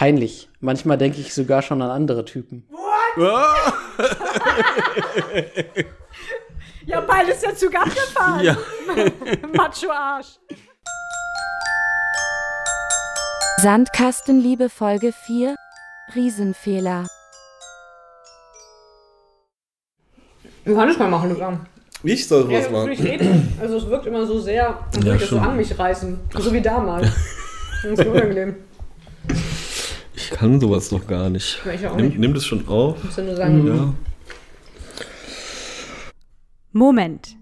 Peinlich. Manchmal denke ich sogar schon an andere Typen. Ja, beides der Zug abgefahren. Ja. Macho-Arsch. Sandkastenliebe Folge 4 Riesenfehler. Johannes mal machen, Luca. Ich soll Ja, was ich machen. nicht reden. Also es wirkt immer so sehr, als würde Ja, ich das so an mich reißen. So wie damals. Das ist unangenehm. Ich kann sowas doch gar nicht. Ich auch Nimm, nicht. nimm das schon auf. Musst du nur sagen. Ja. Moment.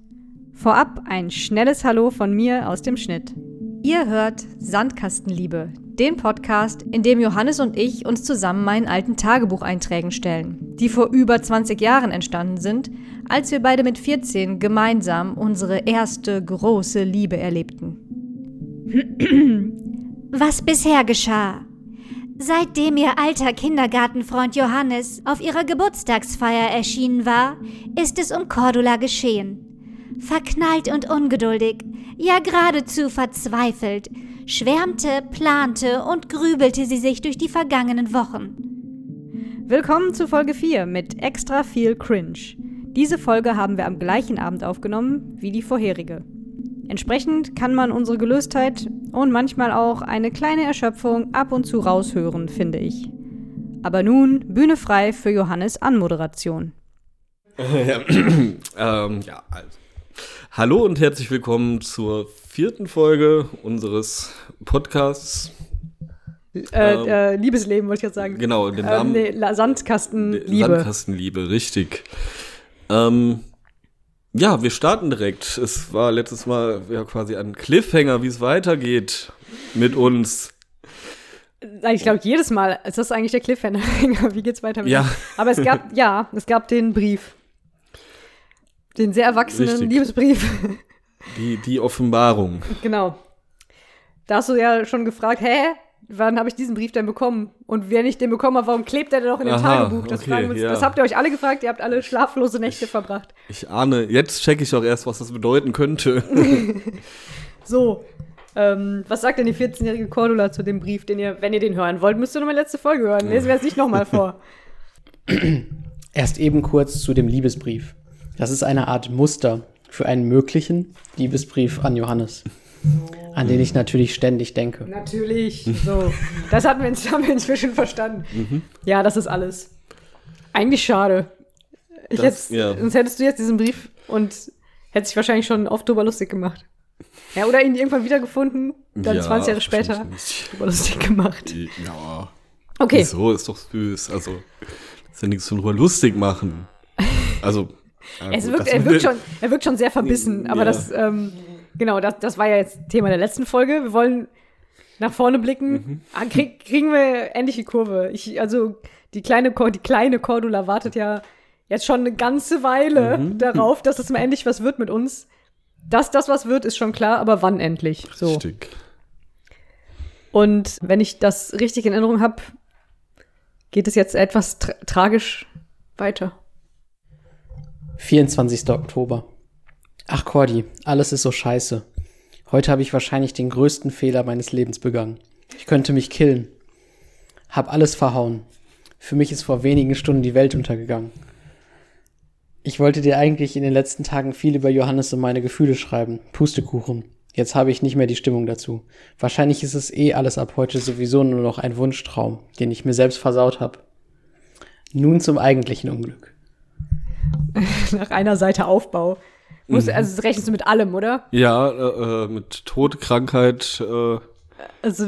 Vorab ein schnelles Hallo von mir aus dem Schnitt. Ihr hört Sandkastenliebe, den Podcast, in dem Johannes und ich uns zusammen meinen alten Tagebucheinträgen stellen, die vor über 20 Jahren entstanden sind, als wir beide mit 14 gemeinsam unsere erste große Liebe erlebten. Was bisher geschah. Seitdem ihr alter Kindergartenfreund Johannes auf ihrer Geburtstagsfeier erschienen war, ist es um Cordula geschehen. Verknallt und ungeduldig, ja geradezu verzweifelt, schwärmte, plante und grübelte sie sich durch die vergangenen Wochen. Willkommen zu Folge 4 mit extra viel Cringe. Diese Folge haben wir am gleichen Abend aufgenommen wie die vorherige. Entsprechend kann man unsere Gelöstheit und manchmal auch eine kleine Erschöpfung ab und zu raushören, finde ich. Aber nun Bühne frei für Johannes Anmoderation. ja. ähm, ja, also. Hallo und herzlich willkommen zur vierten Folge unseres Podcasts. Äh, Ähm, äh, Liebesleben wollte ich jetzt sagen. Genau, den Ähm, Namen nee, La- Sandkastenliebe. Sandkastenliebe, richtig. Ähm, ja, wir starten direkt. Es war letztes Mal ja quasi ein Cliffhanger, wie es weitergeht mit uns. Ich glaube, jedes Mal ist das eigentlich der Cliffhanger. Wie geht's weiter mit Ja. dem? Aber es gab, ja, es gab den Brief. Den sehr erwachsenen Richtig. Liebesbrief. Die, die Offenbarung. genau. Da hast du ja schon gefragt, hä? Wann habe ich diesen Brief denn bekommen? Und wenn ich den bekommen habe, warum klebt der denn noch in dem Aha, Tagebuch? Das, okay, fragen wir uns, ja. das habt ihr euch alle gefragt. Ihr habt alle schlaflose Nächte verbracht. Ich ahne, jetzt checke ich auch erst, was das bedeuten könnte. So, ähm, was sagt denn die 14-jährige Cordula zu dem Brief, den ihr, wenn ihr den hören wollt, müsst ihr nochmal letzte Folge hören. Lesen wir es nicht nochmal vor. Erst eben kurz zu dem Liebesbrief. Das ist eine Art Muster für einen möglichen Liebesbrief an Johannes, an den ich natürlich ständig denke. Natürlich. So. Das hatten wir, ins- haben wir inzwischen verstanden. Mhm. Ja, das ist alles. Eigentlich schade. Ich Das- hätt's, ja. Sonst hättest du jetzt diesen Brief und hättest dich wahrscheinlich schon oft drüber lustig gemacht. Ja, oder ihn irgendwann wiedergefunden, dann Ja, 20 Jahre später drüber lustig gemacht. Ja. Okay. So ist doch süß. Also, das ist ja nichts drüber lustig machen. Also, ja, Es gut, wirkt, er, wirkt schon, er wirkt schon sehr verbissen, aber Ja. das, ähm, genau, das, das war ja jetzt Thema der letzten Folge. Wir wollen nach vorne blicken. Mhm. Ah, krieg, kriegen wir endlich die Kurve. Ich, also, die kleine, die kleine Cordula wartet ja jetzt schon eine ganze Weile Mhm. darauf, dass es mal endlich was wird mit uns. Dass das was wird, ist schon klar, aber wann endlich? So. Richtig. Und wenn ich das richtig in Erinnerung habe, geht es jetzt etwas tra tragisch weiter. 24. Oktober. Ach Cordy, alles ist so scheiße. Heute habe ich wahrscheinlich den größten Fehler meines Lebens begangen. Ich könnte mich killen. Hab alles verhauen. Für mich ist vor wenigen Stunden die Welt untergegangen. Ich wollte dir eigentlich in den letzten Tagen viel über Johannes und meine Gefühle schreiben. Pustekuchen. Jetzt habe ich nicht mehr die Stimmung dazu. Wahrscheinlich ist es eh alles ab heute sowieso nur noch ein Wunschtraum, den ich mir selbst versaut habe. Nun zum eigentlichen Unglück. Nach einer Seite Aufbau. Muss, Mhm. Also rechnest du mit allem, oder? Ja, äh, äh, mit Tod, Krankheit, äh, Also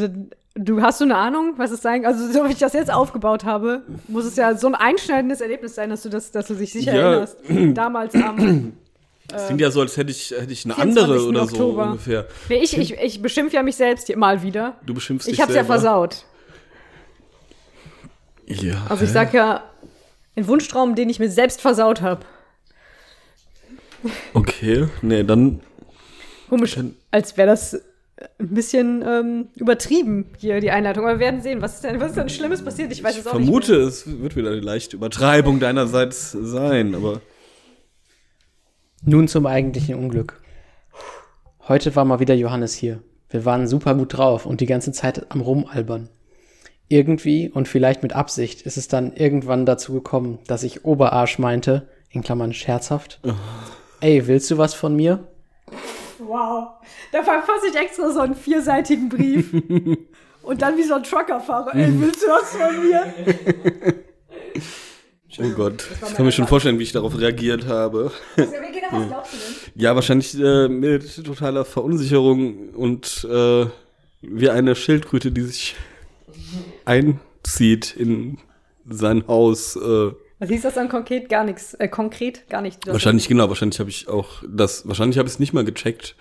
du hast du eine Ahnung, was es sein Also so wie ich das jetzt aufgebaut habe, muss es ja so ein einschneidendes Erlebnis sein, dass du das, dass du dich sicher Ja. erinnerst. Damals am. es klingt ja so, als hätte ich, hätte ich eine 24. andere oder so Oktober. ungefähr. Nee, ich, ich, ich beschimpfe ja mich selbst hier mal wieder. Du beschimpfst Ich dich hab's ja selber. versaut. Ja. Also ich sag ja, ein Wunschtraum, den ich mir selbst versaut habe. Okay, nee, dann Komisch, als wäre das ein bisschen ähm, übertrieben hier, die Einleitung. Aber wir werden sehen, was ist denn, was ist denn Schlimmes passiert? Ich weiß ich es auch vermute, nicht. es wird wieder eine leichte Übertreibung deinerseits sein, aber Nun zum eigentlichen Unglück. Heute war mal wieder Johannes hier. Wir waren super gut drauf und die ganze Zeit am Rumalbern. Irgendwie und vielleicht mit Absicht ist es dann irgendwann dazu gekommen, dass ich Oberarsch meinte, in Klammern scherzhaft. Ey, willst du was von mir? Wow. Da verfasse ich extra so einen vierseitigen Brief. Und dann wie so ein Truckerfahrer. Ey, willst du was von mir? Oh Gott, ich kann mir schon vorstellen, wie ich darauf reagiert habe. Glaubst du denn? Ja, wahrscheinlich äh, mit totaler Verunsicherung und äh, wie eine Schildkröte, die sich einzieht in sein Haus. Äh, Was hieß das dann konkret? Gar nichts. Äh, konkret gar nicht. Das- wahrscheinlich, genau, wahrscheinlich habe ich auch das, wahrscheinlich habe ich es nicht mal gecheckt.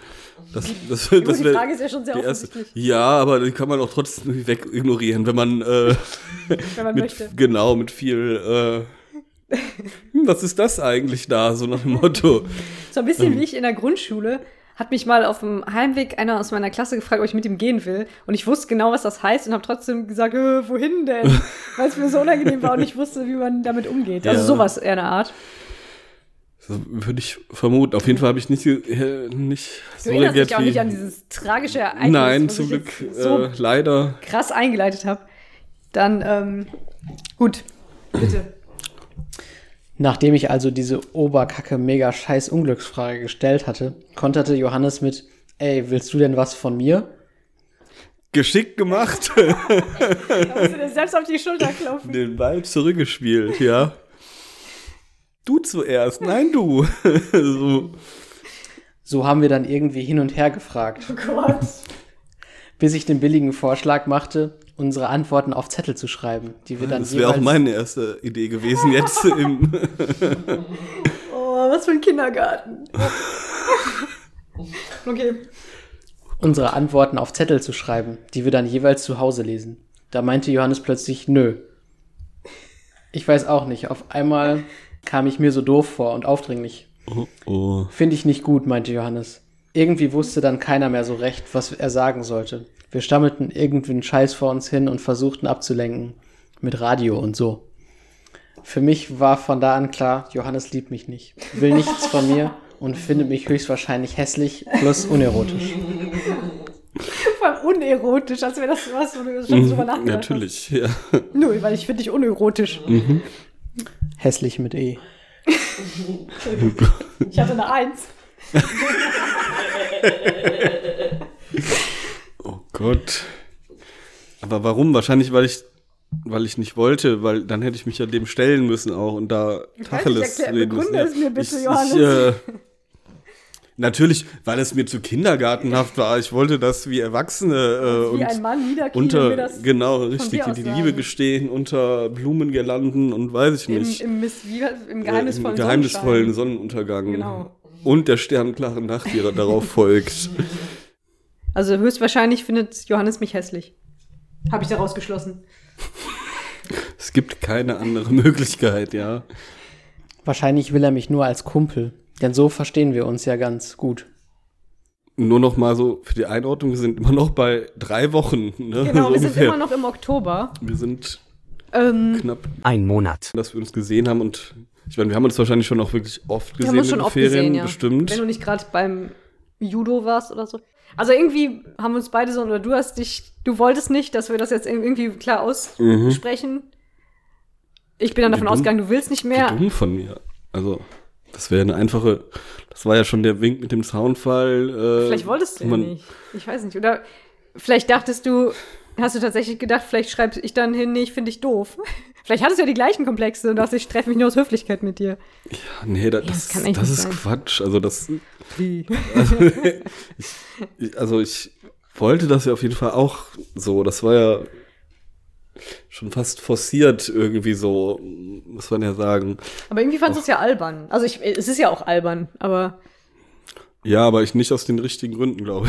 Das, das, Gut, das die Frage ist ja schon sehr die erste. offensichtlich, Ja, aber die kann man auch trotzdem weg ignorieren, wenn man äh, wenn man mit, möchte. genau mit viel äh, hm, was ist das eigentlich da, so nach dem Motto. So ein bisschen wie ich in der Grundschule hat mich mal auf dem Heimweg einer aus meiner Klasse gefragt, ob ich mit ihm gehen will. Und ich wusste genau, was das heißt und habe trotzdem gesagt, äh, wohin denn? Weil es mir so unangenehm war und ich wusste, wie man damit umgeht. Also Ja. sowas eher eine Art. So würde ich vermuten. Auf jeden Fall habe ich nicht, äh, nicht Du erinnerst dich auch wie- nicht an dieses tragische Ereignis, Nein, zum ich Glück jetzt so äh, leider. krass eingeleitet habe. Dann, ähm, gut, bitte. Nachdem ich also diese Oberkacke mega scheiß Unglücksfrage gestellt hatte, konterte Johannes mit, ey, willst du denn was von mir? Geschickt gemacht, Da musst du dir selbst auf die Schulter klopfen. den Ball zurückgespielt, ja. Du zuerst, nein du. so. So haben wir dann irgendwie hin und her gefragt, Oh Gott. bis ich den billigen Vorschlag machte, unsere Antworten auf Zettel zu schreiben, die wir dann Das wäre auch meine erste Idee gewesen jetzt im Oh, was für ein Kindergarten. okay. unsere Antworten auf Zettel zu schreiben, die wir dann jeweils zu Hause lesen. Da meinte Johannes plötzlich, nö. Ich weiß auch nicht, auf einmal kam ich mir so doof vor und aufdringlich. oh, oh. Finde ich nicht gut, meinte Johannes. Irgendwie wusste dann keiner mehr so recht, was er sagen sollte. Wir stammelten irgendwie einen Scheiß vor uns hin und versuchten abzulenken. Mit Radio und so. Für mich war von da an klar, Johannes liebt mich nicht, will nichts von mir und findet mich höchstwahrscheinlich hässlich plus unerotisch. Vor allem unerotisch, als wäre das was, wo du schon drüber nachgedacht Natürlich, ja. Nö, weil ich finde dich unerotisch. Hässlich mit E. Ich hatte eine Eins. Gott. Aber warum? Wahrscheinlich, weil ich, weil ich nicht wollte, weil dann hätte ich mich ja dem stellen müssen auch und da Tacheles reden müssen. begründe es mir bitte, ich, Johannes. Ich, äh, natürlich, weil es mir zu kindergartenhaft war. Ich wollte das wie Erwachsene äh, Wie und ein Mann unter, mir das genau, richtig, die sagen. Liebe gestehen, unter Blumengirlanden und weiß ich Im, nicht. im, Miss, wie, im äh, geheimnisvollen, im geheimnisvollen Sonnenschein. Sonnenuntergang. Genau. Und der sternklaren Nacht, die da- darauf folgt. Also höchstwahrscheinlich findet Johannes mich hässlich. Habe ich daraus geschlossen. Es gibt keine andere Möglichkeit, ja. Wahrscheinlich will er mich nur als Kumpel, denn so verstehen wir uns ja ganz gut. Nur noch mal so für die Einordnung, wir sind immer noch bei drei Wochen. Ne? Genau, so wir sind ungefähr. immer noch im Oktober. Wir sind Ähm, knapp, Ein Monat. dass wir uns gesehen haben und ich meine, wir haben uns wahrscheinlich schon auch wirklich oft wir gesehen haben uns in schon den oft Ferien, gesehen, ja. bestimmt. Wenn du nicht gerade beim Judo warst oder so. Also irgendwie haben uns beide so, oder du hast dich, du wolltest nicht, dass wir das jetzt irgendwie klar Mhm. aussprechen. Ich bin dann davon dumm. ausgegangen, du willst nicht mehr. dumm von mir. Also, das wäre eine einfache, das war ja schon der Wink mit dem Zaunfall. Äh, Vielleicht wolltest du ja nicht. Ich weiß nicht. Oder vielleicht dachtest du, hast du tatsächlich gedacht, vielleicht schreibe ich dann hin, nee, ich finde dich doof. Vielleicht hattest du ja die gleichen Komplexe und dachte, ich treffe mich nur aus Höflichkeit mit dir. Nee, da, das das, das nicht ist sein. Quatsch. Also das, Wie? ich, also ich wollte das ja auf jeden Fall auch so. Das war ja schon fast forciert irgendwie so, muss man ja sagen. Aber irgendwie fandest du es ja albern. Also ich, es ist ja auch albern, aber Ja, aber ich nicht aus den richtigen Gründen, glaube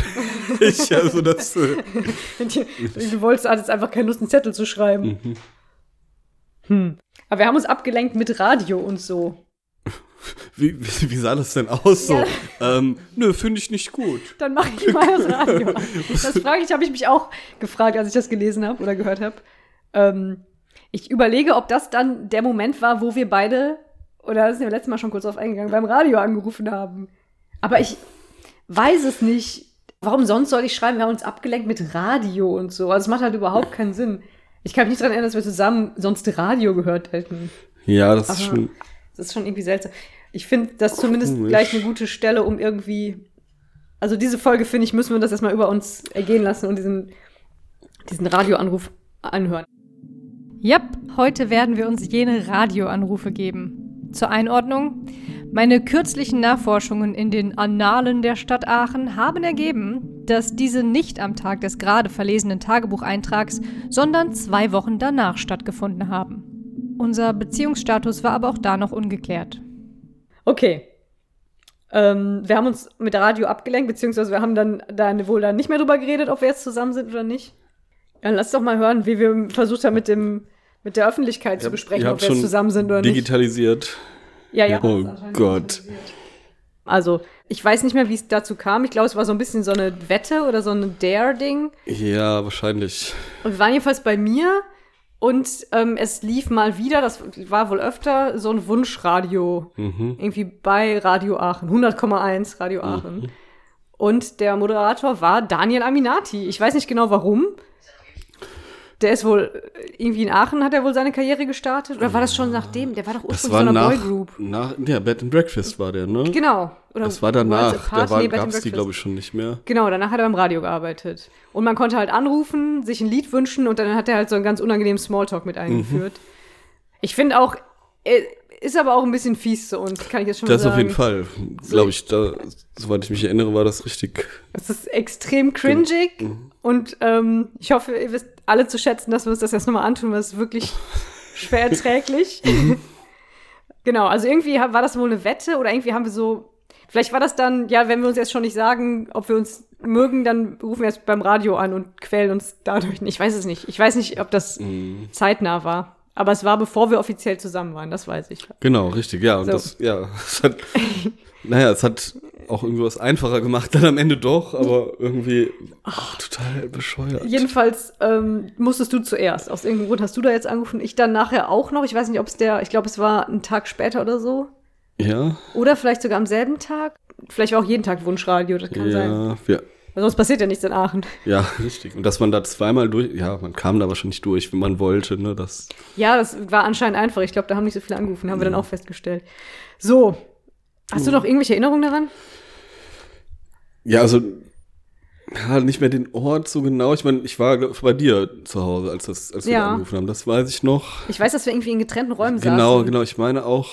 ich. Also das. Äh, du wolltest hattest einfach keine Lust, einen Zettel zu schreiben. mhm. Hm. Aber wir haben uns abgelenkt mit Radio und so. wie, wie, wie sah das denn aus so? Ähm, nö, finde ich nicht gut. Dann mache ich mal das Radio. Das frage ich, habe ich mich auch gefragt, als ich das gelesen habe oder gehört habe. Ähm, ich überlege, ob das dann der Moment war, wo wir beide, oder das sind wir letztes Mal schon kurz drauf eingegangen, beim Radio angerufen haben. Aber ich weiß es nicht. Warum sonst soll ich schreiben, wir haben uns abgelenkt mit Radio und so? Also es macht halt überhaupt keinen Sinn. Ich kann mich nicht daran erinnern, dass wir zusammen sonst Radio gehört hätten. Ja, das ist Aber- schon. Das ist schon irgendwie seltsam. Ich finde das zumindest Komisch. gleich eine gute Stelle, um irgendwie. Also diese Folge, finde ich, müssen wir das erstmal über uns ergehen lassen und diesen, diesen Radioanruf anhören. Yep, heute werden wir uns jene Radioanrufe geben. Zur Einordnung. Meine kürzlichen Nachforschungen in den Annalen der Stadt Aachen haben ergeben, dass diese nicht am Tag des gerade verlesenen Tagebucheintrags, sondern zwei Wochen danach stattgefunden haben. Unser Beziehungsstatus war aber auch da noch ungeklärt. Okay. Ähm, wir haben uns mit Radio abgelenkt, beziehungsweise wir haben dann da wohl dann nicht mehr drüber geredet, ob wir jetzt zusammen sind oder nicht. Dann lass doch mal hören, wie wir versucht haben, mit dem mit der Öffentlichkeit zu Ihr habt- besprechen, ob wir jetzt zusammen sind oder nicht. Digitalisiert. Ja, ja. Oh Gott. Also, ich weiß nicht mehr, wie es dazu kam. Ich glaube, es war so ein bisschen so eine Wette oder so ein Dare-Ding. Ja, wahrscheinlich. Und wir waren jedenfalls bei mir und ähm, es lief mal wieder, das war wohl öfter, so ein Wunschradio. Mhm. Irgendwie bei Radio Aachen, 100,1 Radio Aachen. Und der Moderator war Daniel Aminati. Ich weiß nicht genau warum. Der ist wohl irgendwie in Aachen hat er wohl seine Karriere gestartet. Oder war das schon nachdem? Der war doch ursprünglich war so eine nach, Boygroup. nach. Ja, Bed and Breakfast war der, ne? Genau. Oder Das war danach. Da war, Nee, and gab's die, glaube ich, schon nicht mehr. Genau, danach hat er beim Radio gearbeitet. Und man konnte halt anrufen, sich ein Lied wünschen und dann hat er halt so einen ganz unangenehmen Smalltalk mit eingeführt. Ich finde auch, äh, ist aber auch ein bisschen fies zu uns, kann ich jetzt schon mal Das sagen. auf jeden Fall. Glaube ich, da, soweit ich mich erinnere, war das richtig. Es ist extrem cringig Mhm. und ähm, ich hoffe, ihr wisst alle zu schätzen, dass wir uns das jetzt nochmal antun, weil es ist wirklich schwer erträglich. Mhm. genau, also irgendwie war das wohl eine Wette oder irgendwie haben wir so, vielleicht war das dann, ja, wenn wir uns jetzt schon nicht sagen, ob wir uns mögen, dann rufen wir jetzt beim Radio an und quälen uns dadurch nicht. Ich weiß es nicht. Ich weiß nicht, ob das Mhm. zeitnah war. Aber es war, bevor wir offiziell zusammen waren, das weiß ich. Genau, richtig, ja. Und So. das, ja, es hat, naja, es hat auch irgendwie was einfacher gemacht, dann am Ende doch, aber irgendwie ach, total bescheuert. Jedenfalls ähm, musstest du zuerst. Aus irgendeinem Grund hast du da jetzt angerufen. Ich dann nachher auch noch. Ich weiß nicht, ob es der, ich glaube, es war ein Tag später oder so. Ja, Oder vielleicht sogar am selben Tag. Vielleicht war auch jeden Tag Wunschradio, das kann sein. ja, wir, Weil sonst passiert ja nichts in Aachen. ja, richtig. Und dass man da zweimal durch, ja, man kam da wahrscheinlich durch, wenn man wollte, ne, das, Ja, das war anscheinend einfach. Ich glaube, da haben nicht so viele angerufen, haben wir dann auch festgestellt. So. Hast du noch irgendwelche Erinnerungen daran? ja, also, ja, nicht mehr den Ort so genau. Ich meine, ich war bei dir zu Hause, als, das, als wir Ja. angerufen haben. Das weiß ich noch. Ich weiß, dass wir irgendwie in getrennten Räumen Genau, saßen. genau. Ich meine auch,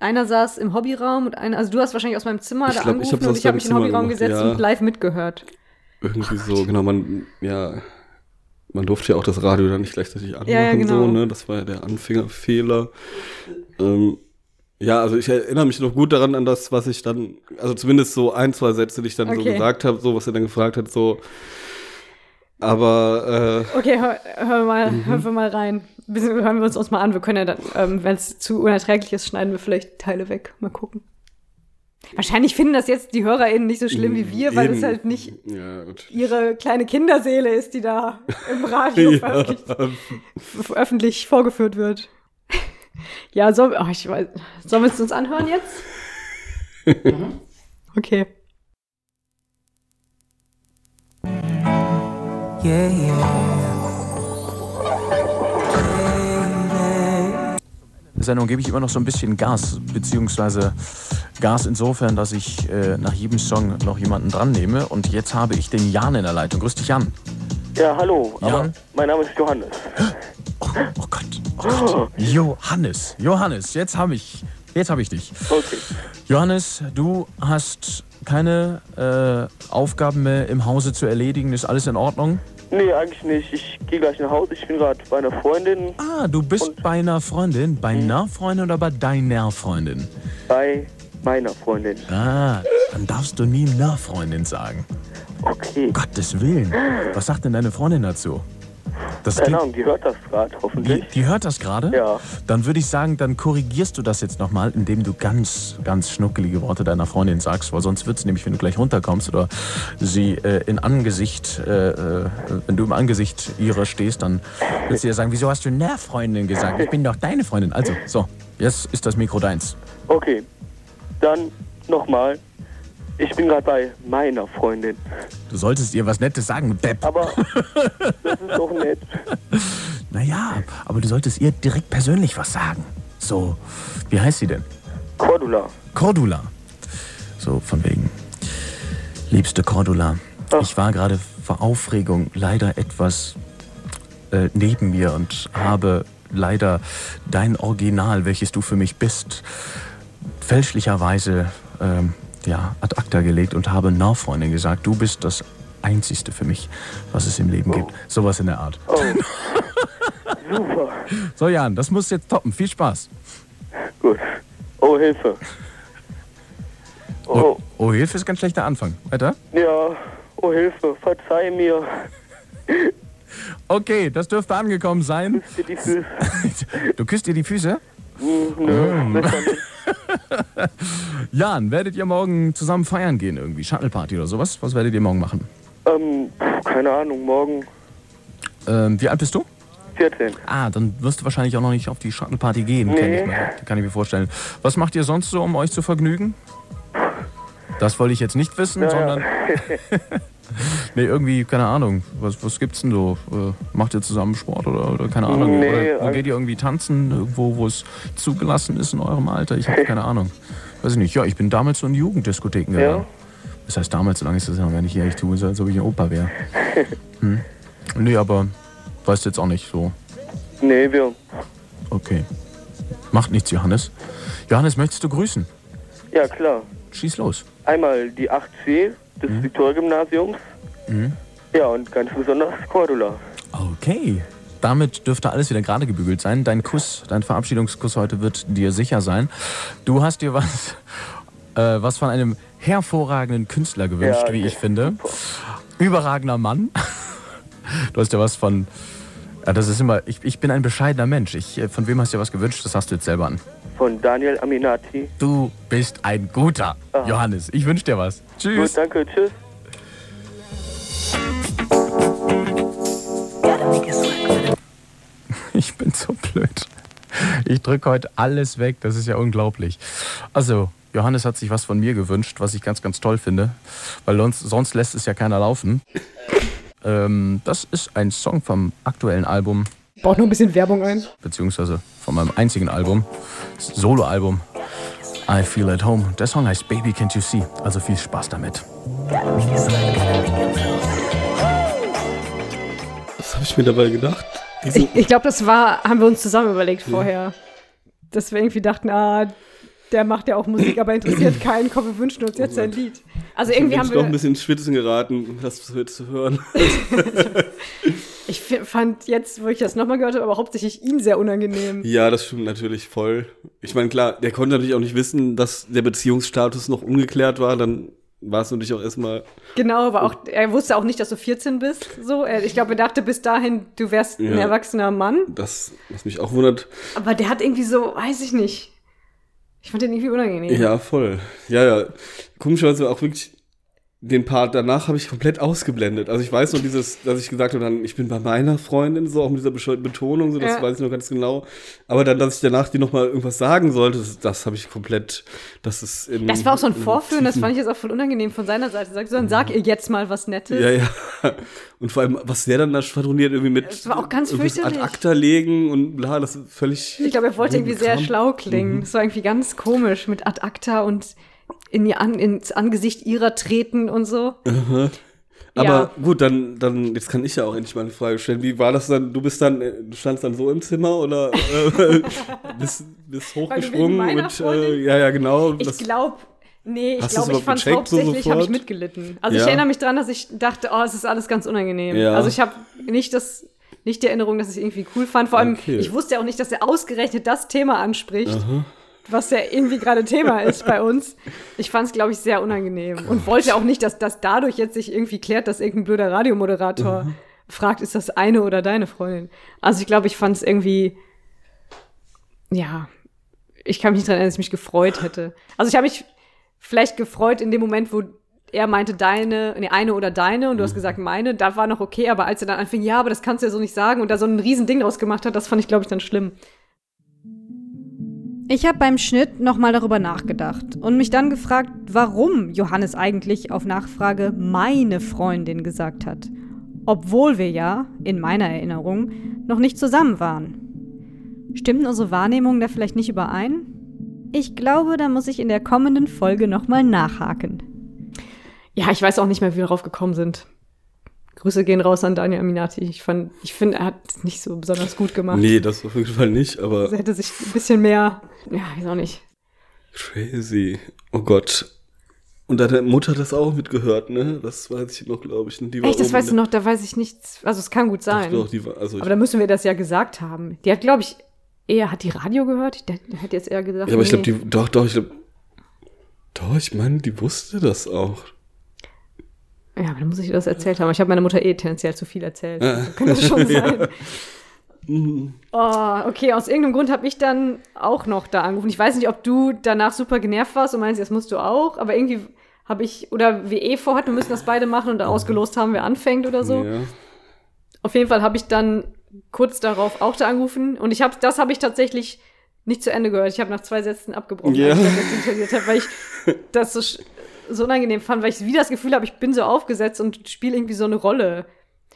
Einer saß im Hobbyraum und einer, also du hast wahrscheinlich aus meinem Zimmer Ich da glaub, ich angerufen hab's und ich habe mich in den Zimmer Hobbyraum gemacht, gesetzt ja. und live mitgehört. irgendwie so, genau, man, ja, man durfte ja auch das Radio dann nicht gleichzeitig anmachen, Ja, ja, genau. so, ne? Das war ja der Anfängerfehler. Ähm, ja, also ich erinnere mich noch gut daran an das, was ich dann, also zumindest so ein, zwei Sätze, die ich dann so Okay. gesagt habe, so was er dann gefragt hat, so. Aber äh, Okay, hör, hör mal, Mhm. hören wir mal rein. Hören wir uns uns mal an. Wir können ja dann, ähm, wenn es zu unerträglich ist, schneiden wir vielleicht Teile weg. Mal gucken. Wahrscheinlich finden das jetzt die HörerInnen nicht so schlimm wie wir, weil eben- es halt nicht Ja, ihre kleine Kinderseele ist, die da im Radio Ja. öffentlich vorgeführt wird. Ja, soll, oh, ich weiß, sollen wir es uns anhören jetzt? Okay. Yeah, yeah. Sendung gebe ich immer noch so ein bisschen Gas, beziehungsweise Gas insofern, dass ich äh, nach jedem Song noch jemanden dran nehme. Und jetzt habe ich den Jan in der Leitung. Grüß dich, Jan. Ja, hallo, Jan? mein Name ist Johannes. Oh, oh Gott, oh Gott. Johannes, Johannes, jetzt habe ich, jetzt habe ich dich. Okay. Johannes, du hast keine äh, Aufgaben mehr im Hause zu erledigen. Ist alles in Ordnung? Nee, eigentlich nicht. Ich gehe gleich nach Hause. Ich bin gerade bei einer Freundin Ah, du bist Und- bei einer Freundin. Bei einer Freundin oder bei deiner Freundin? bei meiner Freundin. Ah, dann darfst du nie na Freundin sagen. Okay. Um Gottes Willen. Was sagt denn deine Freundin dazu? Das Keine Ahnung, die hört das gerade, die, hoffentlich. die hört das gerade? Ja. Dann würde ich sagen, dann korrigierst du das jetzt nochmal, indem du ganz, ganz schnuckelige Worte deiner Freundin sagst, weil sonst wird es nämlich, wenn du gleich runterkommst oder sie äh, in Angesicht, äh, äh, wenn du im Angesicht ihrer stehst, dann wird sie dir sagen, wieso hast du na Freundin gesagt? Ich bin doch deine Freundin. Also, so, jetzt ist das Mikro deins. Okay. Dann nochmal. Ich bin gerade bei meiner Freundin. Du solltest ihr was Nettes sagen, Depp. Aber das ist doch nett. Naja, aber du solltest ihr direkt persönlich was sagen. So, wie heißt sie denn? Cordula. Cordula. So, von wegen. Liebste Cordula, Ach. ich war gerade vor Aufregung leider etwas äh, neben mir und habe leider dein Original, welches du für mich bist, fälschlicherweise ähm, ja, ad acta gelegt und habe Nachfreundin gesagt, du bist das Einzigste für mich, was es im Leben gibt. Sowas in der Art. Oh. Super. So, Jan, das musst du jetzt toppen. Viel Spaß. Gut. Oh, Hilfe. Oh, Oh, oh Hilfe ist ein ganz schlechter Anfang. Weiter? ja. Oh, Hilfe. Verzeih mir. Okay, das dürfte angekommen sein. Küss dir die Füße. Du küsst ihr die Füße? Hm, Nö, nicht. Jan, werdet ihr morgen zusammen feiern gehen irgendwie? Shuttle-Party oder sowas? Was werdet ihr morgen machen? Ähm, keine Ahnung, morgen Ähm, wie alt bist du? 14. Ah, dann wirst du wahrscheinlich auch noch nicht auf die Shuttle-Party gehen, kenn Nee. ich mir, kann ich mir vorstellen. Was macht ihr sonst so, um euch zu vergnügen? Das wollte ich jetzt nicht wissen, Ja, ja. sondern. nee, irgendwie, keine Ahnung. Was, was gibt's denn so? Äh, macht ihr zusammen Sport oder, oder keine Ahnung? Nee, oder, also- geht ihr irgendwie tanzen, wo es zugelassen ist in eurem Alter? Ich habe keine Ahnung. Weiß ich nicht. Ja, ich bin damals so in Jugenddiskotheken Ja. gegangen. Das heißt, damals, so lange ist das ja noch gar nicht her. Ich tue so, als ob ich ein Opa wäre. Hm. Nee, aber weißt du jetzt auch nicht so. Nee, wir. Okay. Macht nichts, Johannes. Johannes, möchtest du grüßen? Ja, klar. Schieß los. Einmal die 8C des Viktor-Gymnasiums. Ja, und ganz besonders Cordula. Okay. Damit dürfte alles wieder gerade gebügelt sein. Dein Kuss, dein Verabschiedungskuss heute wird dir sicher sein. Du hast dir was, äh, was von einem hervorragenden Künstler gewünscht, Ja, wie ich finde. Überragender Mann. Du hast dir was von. Ja, das ist immer. Ich, ich bin ein bescheidener Mensch. Ich, äh, von wem hast du dir was gewünscht? Das hast du jetzt selber an. Von Daniel Aminati. Du bist ein guter Johannes. Ich wünsche dir was. Gut, Tschüss. danke, tschüss. Ich bin so blöd. Ich drücke heute alles weg. Das ist ja unglaublich. Also, Johannes hat sich was von mir gewünscht, was ich ganz, ganz toll finde. Weil sonst, sonst lässt es ja keiner laufen. Ähm, das ist ein Song vom aktuellen Album, Baut nur ein bisschen Werbung ein. beziehungsweise von meinem einzigen Album, Soloalbum. I Feel at Home. Der Song heißt Baby Can't You See. Also viel Spaß damit. Was habe ich mir dabei gedacht? Ich, ich glaube, das war, haben wir uns zusammen überlegt vorher. Dass wir irgendwie dachten, ah, der macht ja auch Musik, aber interessiert keinen. Komm, wir wünschen uns jetzt ein Lied. Also irgendwie haben ich doch ein wir. bisschen ins Schwitzen geraten, das zu hören. Ich fand jetzt, wo ich das nochmal gehört habe, aber hauptsächlich ihm sehr unangenehm. Ja, das stimmt natürlich voll. Ich meine, klar, der konnte natürlich auch nicht wissen, dass der Beziehungsstatus noch ungeklärt war. Dann war es natürlich auch erstmal. Genau, aber auch, er wusste auch nicht, dass du 14 bist. So, ich glaube, er dachte bis dahin, du wärst ein Ja. erwachsener Mann. Das, was mich auch wundert. Aber der hat irgendwie so, weiß ich nicht. Ich fand den irgendwie unangenehm. Ja, voll. Ja, ja. Komischerweise auch wirklich den Part danach habe ich komplett ausgeblendet. Also ich weiß nur dieses, dass ich gesagt habe, dann, ich bin bei meiner Freundin, so auch mit dieser Betonung, so das Ja. weiß ich noch ganz genau. Aber dann, dass ich danach die nochmal irgendwas sagen sollte, das, das habe ich komplett, das ist in, Das war auch so ein in Vorführen, das fand ich jetzt auch voll unangenehm von seiner Seite. Sag so, dann sag ihr jetzt mal was Nettes. Ja, ja. Und vor allem, was der dann da schwadroniert, irgendwie mit Das war auch ganz fürchterlich. ad acta legen und bla, das ist völlig. Ich glaube, er wollte irgendwie sehr schlau klingen. Das war irgendwie ganz komisch mit Ad acta und in ihr an, ins Angesicht ihrer treten und so. Aber Ja. gut, dann, dann, jetzt kann ich ja auch endlich mal eine Frage stellen. Wie war das dann? Du bist dann, äh, du standst dann so im Zimmer oder äh, bist, bist hochgesprungen mit, äh, ja, ja, genau. Ich das- glaube, nee, ich glaube, ich fand überhaupt gecheckt so hauptsächlich, habe ich mitgelitten. Also ich Ja. erinnere mich dran, dass ich dachte, oh, es ist alles ganz unangenehm. Ja. Also ich habe nicht das, nicht die Erinnerung, dass ich irgendwie cool fand. Vor allem, Okay. ich wusste ja auch nicht, dass er ausgerechnet das Thema anspricht. Was ja irgendwie gerade Thema ist bei uns. Ich fand es, glaube ich, sehr unangenehm. Und wollte auch nicht, dass das dadurch jetzt sich irgendwie klärt, dass irgendein blöder Radiomoderator fragt, ist das eine oder deine Freundin? Also ich glaube, ich fand es irgendwie, ja, ich kann mich nicht daran erinnern, dass ich mich gefreut hätte. Also ich habe mich vielleicht gefreut in dem Moment, wo er meinte deine, nee, eine oder deine und du hast gesagt meine, da war noch okay, aber als er dann anfing, ja, aber das kannst du ja so nicht sagen und da so ein riesen Ding draus gemacht hat, das fand ich, glaube ich, dann schlimm. Ich habe beim Schnitt nochmal darüber nachgedacht und mich dann gefragt, warum Johannes eigentlich auf Nachfrage meine Freundin gesagt hat. obwohl wir ja, in meiner Erinnerung, noch nicht zusammen waren. Stimmen unsere Wahrnehmungen da vielleicht nicht überein? Ich glaube, da muss ich in der kommenden Folge nochmal nachhaken. Ja, ich weiß auch nicht mehr, wie wir darauf gekommen sind. Grüße gehen raus an Daniel Aminati. Ich, fand, ich finde, er hat es nicht so besonders gut gemacht. Nee, das auf jeden Fall nicht, aber er hätte sich ein bisschen mehr, ja, weiß auch nicht. crazy. Oh Gott. Und deine Mutter hat das auch mitgehört, ne? Das weiß ich noch, glaube ich. Die war Echt, das weißt du noch, da weiß ich nichts. Also es kann gut sein. Doch, die war, also Aber da müssen wir das ja gesagt haben. Die hat, glaube ich, eher, hat die Radio gehört? Der, der hat jetzt eher gesagt. ja, aber ich nee. glaube, die, doch, doch, ich glaube, doch, ich meine, die wusste das auch. Ja, aber dann muss ich das erzählt haben. Ich habe meiner Mutter eh tendenziell zu viel erzählt. Also kann das schon sein. Oh, okay, aus irgendeinem Grund habe ich dann auch noch da angerufen. Ich weiß nicht, ob du danach super genervt warst und meinst, das musst du auch, aber irgendwie habe ich, oder wir eh vorhatten, wir müssen das beide machen und da ausgelost haben, wer anfängt oder so. Ja. Auf jeden Fall habe ich dann kurz darauf auch da angerufen und ich habe, das habe ich tatsächlich nicht zu Ende gehört. Ich habe nach zwei Sätzen abgebrochen, Ja. als ich das interessiert habe, weil ich das so, so unangenehm fand, weil ich wieder das Gefühl habe, ich bin so aufgesetzt und spiele irgendwie so eine Rolle.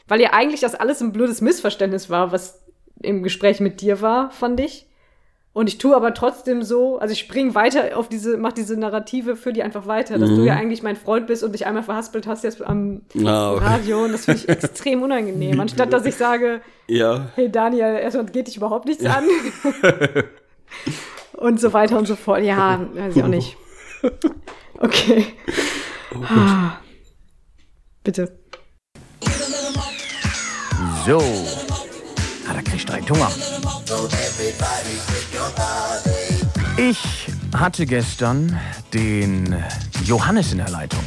Weil ja eigentlich das alles ein blödes Missverständnis war, was im Gespräch mit dir war, fand ich. Und ich tue aber trotzdem so, also ich spring weiter auf diese, mach diese Narrative für die einfach weiter, dass du ja eigentlich mein Freund bist und dich einmal verhaspelt hast jetzt am Ah, okay. Radio und das finde ich extrem unangenehm. Anstatt dass ich sage, Ja. hey Daniel, erstmal geht dich überhaupt nichts an. und so weiter und so fort. Ja, weiß ich auch nicht. Okay. Ah. Bitte. So. Ah, da kriegst du direkt Hunger. Ich hatte gestern den Johannes in der Leitung.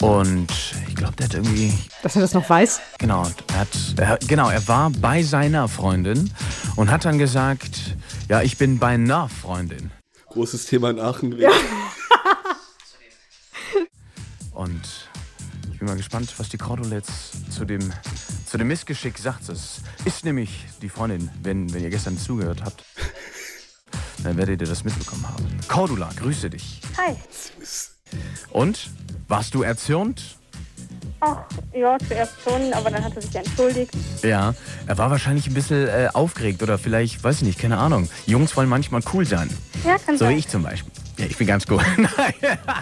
Und ich glaube, der hat irgendwie Dass er das noch weiß? Genau, er hat, er, genau, er war bei seiner Freundin und hat dann gesagt, ja, ich bin bei einer Freundin. Großes Thema in Aachen gewesen. Und bin mal gespannt, was die Cordula jetzt zu dem, zu dem Missgeschick sagt. Das ist nämlich die Freundin, wenn, wenn ihr gestern zugehört habt. Dann werdet ihr das mitbekommen haben. Cordula, grüße dich. Hi. Und, warst du erzürnt? Ach, ja, zuerst schon, aber dann hat er sich entschuldigt. Ja, er war wahrscheinlich ein bisschen äh, aufgeregt oder vielleicht, weiß ich nicht, keine Ahnung. Jungs wollen manchmal cool sein. Ja, kann So wie sein. ich zum Beispiel. Ja, ich bin ganz cool.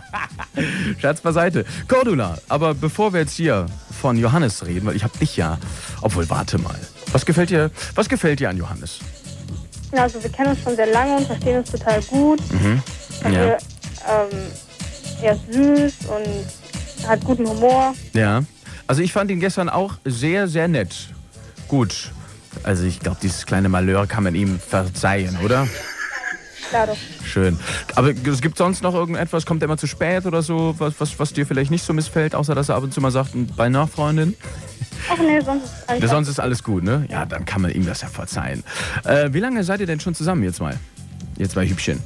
Scherz beiseite. Cordula, aber bevor wir jetzt hier von Johannes reden, weil ich hab dich ja. Obwohl, warte mal. Was gefällt dir, was gefällt dir an Johannes? Ja, also wir kennen uns schon sehr lange und verstehen uns total gut. Mhm. Also, Ja. ähm, er ist süß und hat guten Humor. Ja. Also ich fand ihn gestern auch sehr, sehr nett. Gut. Also ich glaube, dieses kleine Malheur kann man ihm verzeihen, oder? Klar doch. Schön. Aber es gibt sonst noch irgendetwas? Kommt er immer zu spät oder so, was, was, was dir vielleicht nicht so missfällt, außer dass er ab und zu mal sagt, bei einer Freundin? Ach nee, sonst ist alles sonst ist alles gut, ne? Ja, dann kann man ihm das ja verzeihen. Äh, wie lange seid ihr denn schon zusammen, ihr zwei? Ihr zwei Hübchen.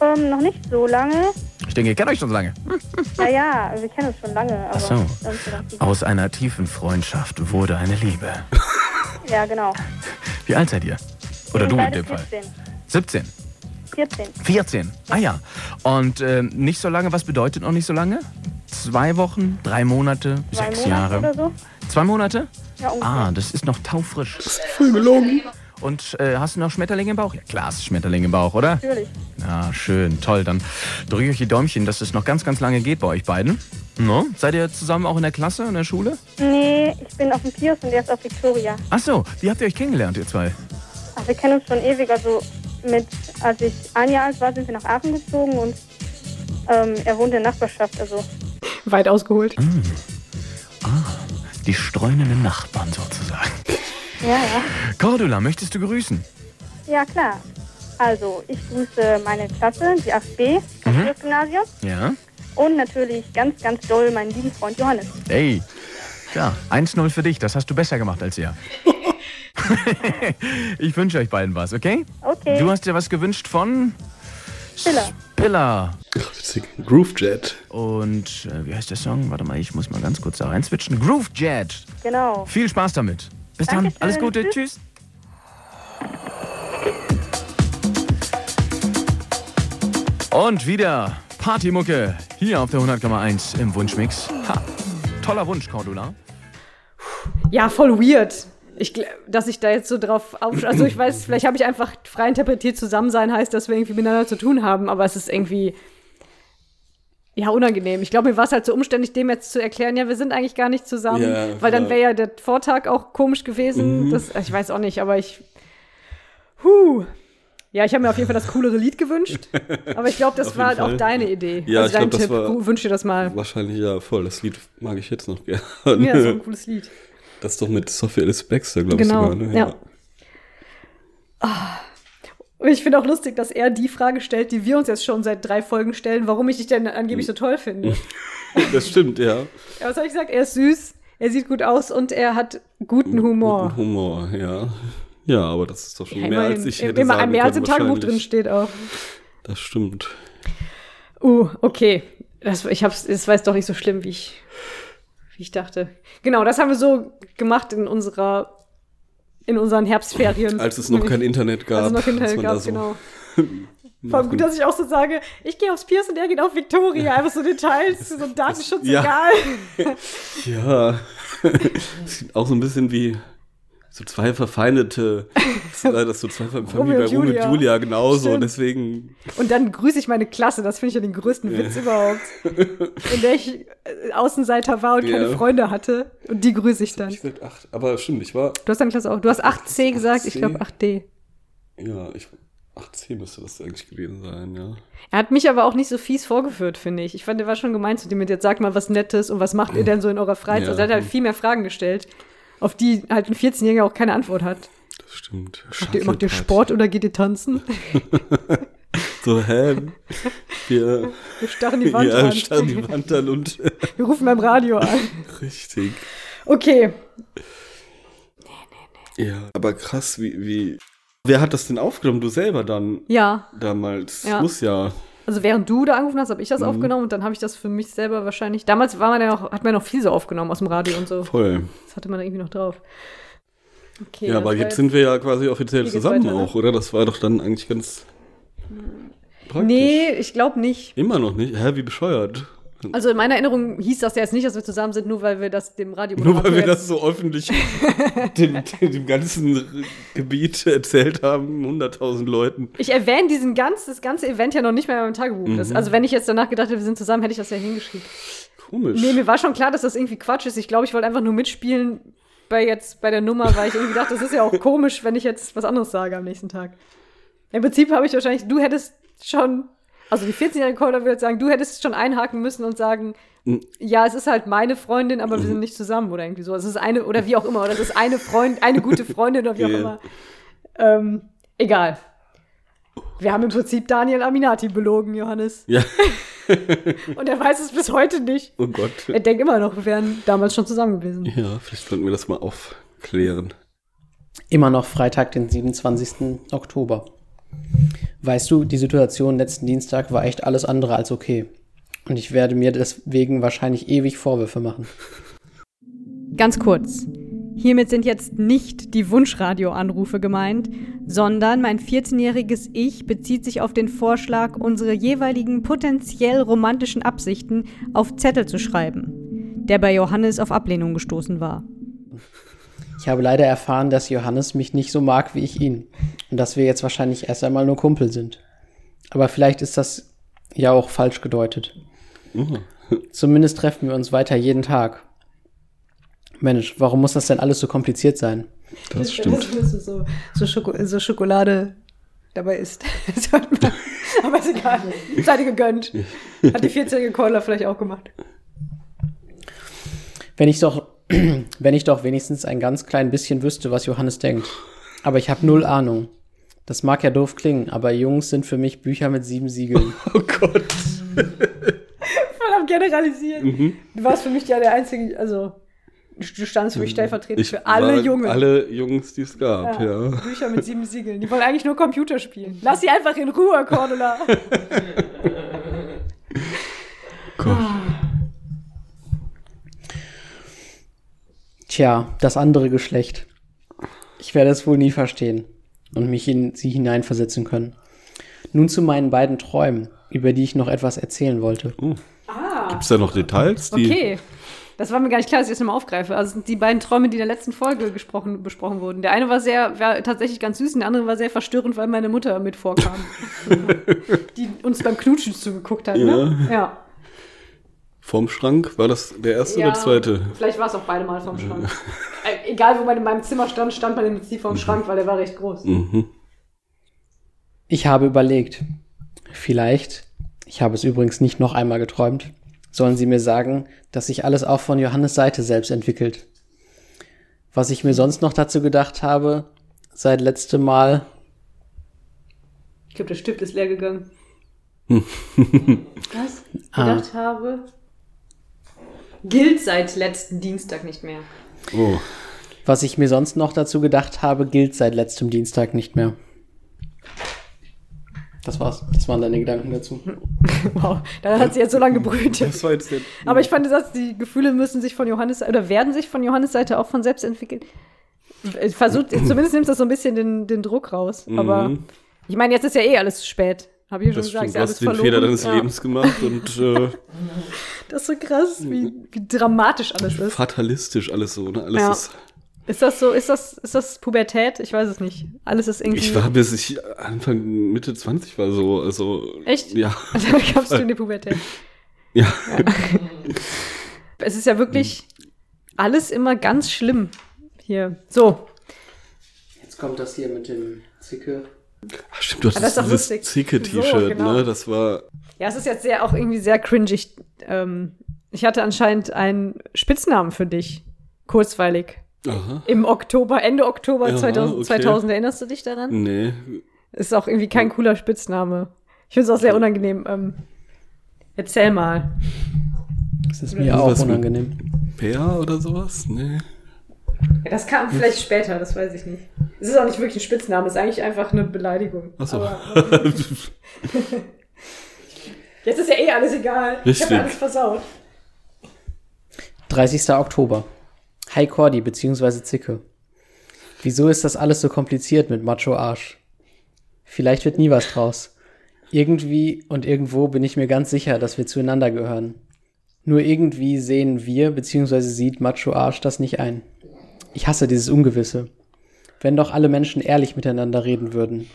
ähm, noch nicht so lange. Ich denke, ihr kennt euch schon so lange. Naja, wir kennen uns schon lange, aber Ach so. Aus einer tiefen Freundschaft wurde eine Liebe. Ja, genau. Wie alt seid ihr? Oder du in dem Fall? 14. 17, 14. 14. Ah ja. Und ähm, nicht so lange, was bedeutet noch nicht so lange? Zwei Wochen, drei Monate, Zwei sechs Monate Jahre. oder so. Zwei Monate? Ja, ungefähr. Ah, das ist noch taufrisch. Voll gelogen. Und äh, hast du noch Schmetterlinge im Bauch? Ja, klar, hast du Schmetterlinge im Bauch, oder? Natürlich. Ja, schön, toll. Dann drücke ich euch die Däumchen, dass es noch ganz, ganz lange geht bei euch beiden. No? Seid ihr zusammen auch in der Klasse, in der Schule? Nee, ich bin auf dem Pius und er ist auf Victoria. Ach so, wie habt ihr euch kennengelernt, ihr zwei? Ach, wir kennen uns schon ewig. Also mit, als ich ein Jahr alt war, sind wir nach Aachen gezogen und ähm, er wohnt in der Nachbarschaft. Also Weit ausgeholt. Die streunenden Nachbarn sozusagen. Ja, ja. Cordula, möchtest du grüßen? Ja, klar. Also, ich grüße meine Klasse, die 8b, Mhm. das Gymnasium. Ja. Und natürlich ganz, ganz doll meinen lieben Freund Johannes. Ey, ja, 1-0 für dich, das hast du besser gemacht als er. ich wünsche euch beiden was, okay? Okay. Du hast dir was gewünscht von Spiller. Spiller. Groove Jet. Und äh, wie heißt der Song? Warte mal, ich muss mal ganz kurz da rein switchen. Groove Jet. Genau. Viel Spaß damit. Bis dann. Dankeschön. Alles Gute. Tschüss. Tschüss. Und wieder Partymucke hier auf der 100,1 im Wunschmix. Ha, toller Wunsch, Cordula. Ja, voll weird. Ich, dass ich da jetzt so drauf auf. Also ich weiß, vielleicht habe ich einfach frei interpretiert, zusammen sein heißt, dass wir irgendwie miteinander zu tun haben, aber es ist irgendwie. Ja, unangenehm. Ich glaube, mir war es halt so umständlich, dem jetzt zu erklären, ja, wir sind eigentlich gar nicht zusammen, Ja, weil dann ja. wäre ja der Vortag auch komisch gewesen. Mhm. Das, ich weiß auch nicht, aber ich. Huh. Ja, ich habe mir auf jeden Fall das coolere Lied gewünscht. Aber ich glaube, das war halt auch deine Idee. Ja, also ich dein glaub, das Tipp. war- Wünsch dir das mal. Wahrscheinlich ja, voll. Das Lied mag ich jetzt noch gerne. Ja, so ein cooles Lied. Das ist doch mit Sophie Alice Baxter, glaube Genau, ich sogar. Ne? ja. Und ich finde auch lustig, dass er die Frage stellt, die wir uns jetzt schon seit drei Folgen stellen, warum ich dich denn angeblich so toll finde. Das stimmt, ja. Ja, was habe ich gesagt? Er ist süß, er sieht gut aus und er hat guten Humor. Guten Humor, ja. Ja, aber das ist doch schon Ja, mehr als ich hätte Immer sagen mehr als im Tagebuch drin steht auch. Das stimmt. Uh, okay. Das, ich hab's, das war jetzt doch nicht so schlimm, wie ich, wie ich dachte. Genau, das haben wir so gemacht in unserer, in unseren Herbstferien. Als es noch kein Internet gab. Als es noch kein Internet gab, so genau. Vor allem gut, dass ich auch so sage, ich gehe aufs Pierce und er geht auf Victoria. Einfach so Details, so Datenschutz Ja. egal. Ja. Auch so ein bisschen wie so zwei verfeindete, das so zwei Familien Romeo bei Romeo und Julia. Julia genauso. Stimmt. Deswegen, Und dann grüße ich meine Klasse. Das finde ich ja den größten Witz überhaupt. In der ich äh, Außenseiter war und keine Ja. Freunde hatte. Und die grüße ich dann. ich gesagt, ach, aber stimmt, ich war, Du hast deine Klasse auch. Du hast 8C gesagt, ich 8C. glaube 8D. ja, ich, 8C müsste das eigentlich gewesen sein, ja. Er hat mich aber auch nicht so fies vorgeführt, finde ich. Ich fand, der war schon gemeint zu dir mit, jetzt sag mal was Nettes und was macht ihr denn so in eurer Freizeit? Ja. Also er hat halt viel mehr Fragen gestellt, auf die halt ein 14-Jähriger auch keine Antwort hat. Das stimmt. Macht ihr, macht ihr. Sport oder geht ihr tanzen? So, hä? Wir, Wir starren die Wand ja, an. starren die Wand an und Wir rufen beim Radio an. richtig. Okay. Ja, aber krass, wie, wie. Wer hat das denn aufgenommen? Du selber dann Ja, damals? Ja. Muss ja. Also während du da angerufen hast, habe ich das Mhm. aufgenommen und dann habe ich das für mich selber wahrscheinlich. Damals war man ja noch, hat man noch viel so aufgenommen aus dem Radio und so. Voll. Das hatte man irgendwie noch drauf. Okay, ja, aber jetzt sind wir ja quasi offiziell zusammen weiter, ne? auch, oder? Das war doch dann eigentlich ganz praktisch. Nee, ich glaube nicht. Immer noch nicht. Hä, wie bescheuert. Also in meiner Erinnerung hieß das ja jetzt nicht, dass wir zusammen sind, nur weil wir das dem Radio Nur weil wir das so öffentlich dem, dem ganzen Gebiet erzählt haben, 100.000 Leuten. Ich erwähne diesen ganz, das ganze Event ja noch nicht mehr in meinem Tagebuch. Mhm. Das, also wenn ich jetzt danach gedacht hätte, wir sind zusammen, hätte ich das ja hingeschrieben. Komisch. Nee, mir war schon klar, dass das irgendwie Quatsch ist. Ich glaube, ich wollte einfach nur mitspielen bei jetzt bei der Nummer, weil ich irgendwie dachte, das ist ja auch komisch, wenn ich jetzt was anderes sage am nächsten Tag. Im Prinzip habe ich wahrscheinlich, du hättest schon, also die 14-jährige Caller würde sagen, du hättest schon einhaken müssen und sagen, Mhm. ja, es ist halt meine Freundin, aber wir sind nicht zusammen oder irgendwie so. Es ist eine, oder wie auch immer, oder es ist eine Freund, eine gute Freundin oder wie auch immer. Ähm, egal. Wir haben im Prinzip Daniel Aminati belogen, Johannes. Ja, Und er weiß es bis heute nicht. oh Gott. Er denkt immer noch, wir wären damals schon zusammen gewesen. Ja, vielleicht sollten wir das mal aufklären. Immer noch Freitag, den 27. Oktober. Weißt du, die Situation letzten Dienstag war echt alles andere als okay. Und ich werde mir deswegen wahrscheinlich ewig Vorwürfe machen. Ganz kurz. Hiermit sind jetzt nicht die Wunschradio-Anrufe gemeint, sondern mein 14-jähriges Ich bezieht sich auf den Vorschlag, unsere jeweiligen potenziell romantischen Absichten auf Zettel zu schreiben, der bei Johannes auf Ablehnung gestoßen war. Ich habe leider erfahren, dass Johannes mich nicht so mag wie ich ihn. Und dass wir jetzt wahrscheinlich erst einmal nur Kumpel sind. Aber vielleicht ist das ja auch falsch gedeutet. Zumindest treffen wir uns weiter jeden Tag. Mensch, warum muss das denn alles so kompliziert sein? Das stimmt. Dass du so, so, Schoko so Schokolade dabei. Das man. Aber ist egal. Seid ihr gegönnt. Hat die 14-jährige Caller vielleicht auch gemacht. Wenn ich doch, wenn ich doch wenigstens ein ganz klein bisschen wüsste, was Johannes denkt. Aber ich habe null Ahnung. Das mag ja doof klingen, aber Jungs sind für mich Bücher mit sieben Siegeln. Oh Gott. Voll am Generalisieren. Mhm. Du warst für mich ja der einzige, also du standst für mich stellvertretend für alle war Jungen. Alle Jungs, die es gab, ja. Bücher mit sieben Siegeln. Die wollen eigentlich nur Computer spielen. Lass sie einfach in Ruhe, Cordula. Gott. Tja, das andere Geschlecht. Ich werde es wohl nie verstehen und mich in sie hineinversetzen können. Nun zu meinen beiden Träumen, über die ich noch etwas erzählen wollte. Gibt es da noch Details? Die, Okay. Das war mir gar nicht klar, dass ich das nochmal aufgreife. Also es sind die beiden Träume, die in der letzten Folge gesprochen, besprochen wurden. Der eine war sehr, war tatsächlich ganz süß und der andere war sehr verstörend, weil meine Mutter mit vorkam. die uns beim Knutschen zugeguckt hat, ne? Ja. Vorm Schrank? War das der erste ja. oder zweite? Vielleicht war es auch beide Mal vorm Schrank. Äh, egal, wo man in meinem Zimmer stand, stand man im Prinzip vorm Schrank, weil der war recht groß. Mhm. Ich habe überlegt, vielleicht, ich habe es übrigens nicht noch einmal geträumt, sollen Sie mir sagen, dass sich alles auch von Johannes Seite selbst entwickelt. Was ich mir sonst noch dazu gedacht habe, seit letztem Mal, Ich glaube, der Stift ist leer gegangen. Was? Ah. Gedacht habe. Gilt seit letzten Dienstag nicht mehr. Oh. was ich mir sonst noch dazu gedacht habe, gilt seit letztem Dienstag nicht mehr. Das war's. Das waren deine Gedanken dazu. Wow, da hat sie jetzt so lange gebrütet. Das war jetzt der. Aber ich fand den Satz, die Gefühle müssen sich von Johannes oder werden sich von Johannes Seite auch von selbst entwickeln. Versucht, zumindest nimmt das so ein bisschen den, den Druck raus. Aber Mhm. ich meine, jetzt ist ja eh alles zu spät. Habe ich ja schon Das gesagt. stimmt, du ja hast alles den verloren. Fehler deines Ja. Lebens gemacht und äh, Das ist so krass, wie, wie dramatisch alles ist. fatalistisch alles so. Ne? Alles Ja. ist, Ist das so, ist das, ist das Pubertät? Ich weiß es nicht. Alles ist irgendwie. ich war bis ich Anfang Mitte 20 war so. Also, Echt? Ja. Also gabst du in die Pubertät. Ja. Es ist ja wirklich alles immer ganz schlimm hier. So, Jetzt kommt das hier mit dem Zicke. Ach, stimmt, du Ah, das ist hattest doch dieses. Zicke-T-Shirt, So, genau. ne? Das war. Ja, es ist jetzt sehr auch irgendwie sehr cringig. Ähm, ich hatte anscheinend einen Spitznamen für dich. Kurzweilig. Aha. Im Oktober, Ende Oktober Ja, 2000, okay. 2000. Erinnerst du dich daran? Nee. Ist auch irgendwie kein cooler Spitzname. Ich finde es auch sehr unangenehm. Ähm, erzähl mal. Das ist Oder mir was auch unangenehm. Peer oder sowas? Nee. Ja, das kam vielleicht später, das weiß ich nicht. Es ist auch nicht wirklich ein Spitzname, es ist eigentlich einfach eine Beleidigung. Achso. Aber, jetzt ist ja eh alles egal. Ich Richtig. habe ja alles versaut. 30. Oktober. Hi Cordy bzw. Zicke. Wieso ist das alles so kompliziert mit Macho Arsch? Vielleicht wird nie was draus. Irgendwie und irgendwo bin ich mir ganz sicher, dass wir zueinander gehören. Nur irgendwie sehen wir bzw. sieht Macho Arsch das nicht ein. Ich hasse dieses Ungewisse. Wenn doch alle Menschen ehrlich miteinander reden würden.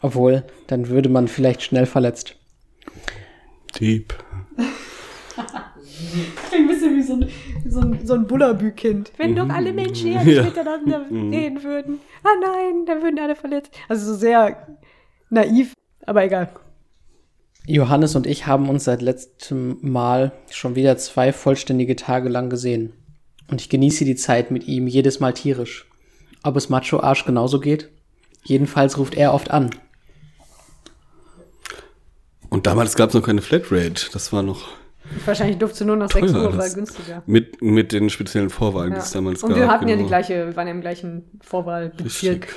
Obwohl, dann würde man vielleicht schnell verletzt. Deep. Ein bisschen wie so ein, so ein, so ein Bullabü-Kind. Wenn doch alle Menschen ehrlich Ja. miteinander reden würden. Ah nein, dann würden alle verletzt. Also so sehr naiv, aber egal. Johannes und ich haben uns seit letztem Mal schon wieder zwei vollständige Tage lang gesehen. Und ich genieße die Zeit mit ihm jedes Mal tierisch. Ob es Macho Arsch genauso geht? Jedenfalls ruft er oft an. Und damals gab es noch keine Flatrate. Das war noch Wahrscheinlich durfte nur nach 6 Teuer, Uhr, war das- günstiger. mit, mit den speziellen Vorwahlen, die es damals Und gab. wir hatten ja genau. die gleiche, wir waren ja im gleichen Vorwahlbezirk. Richtig.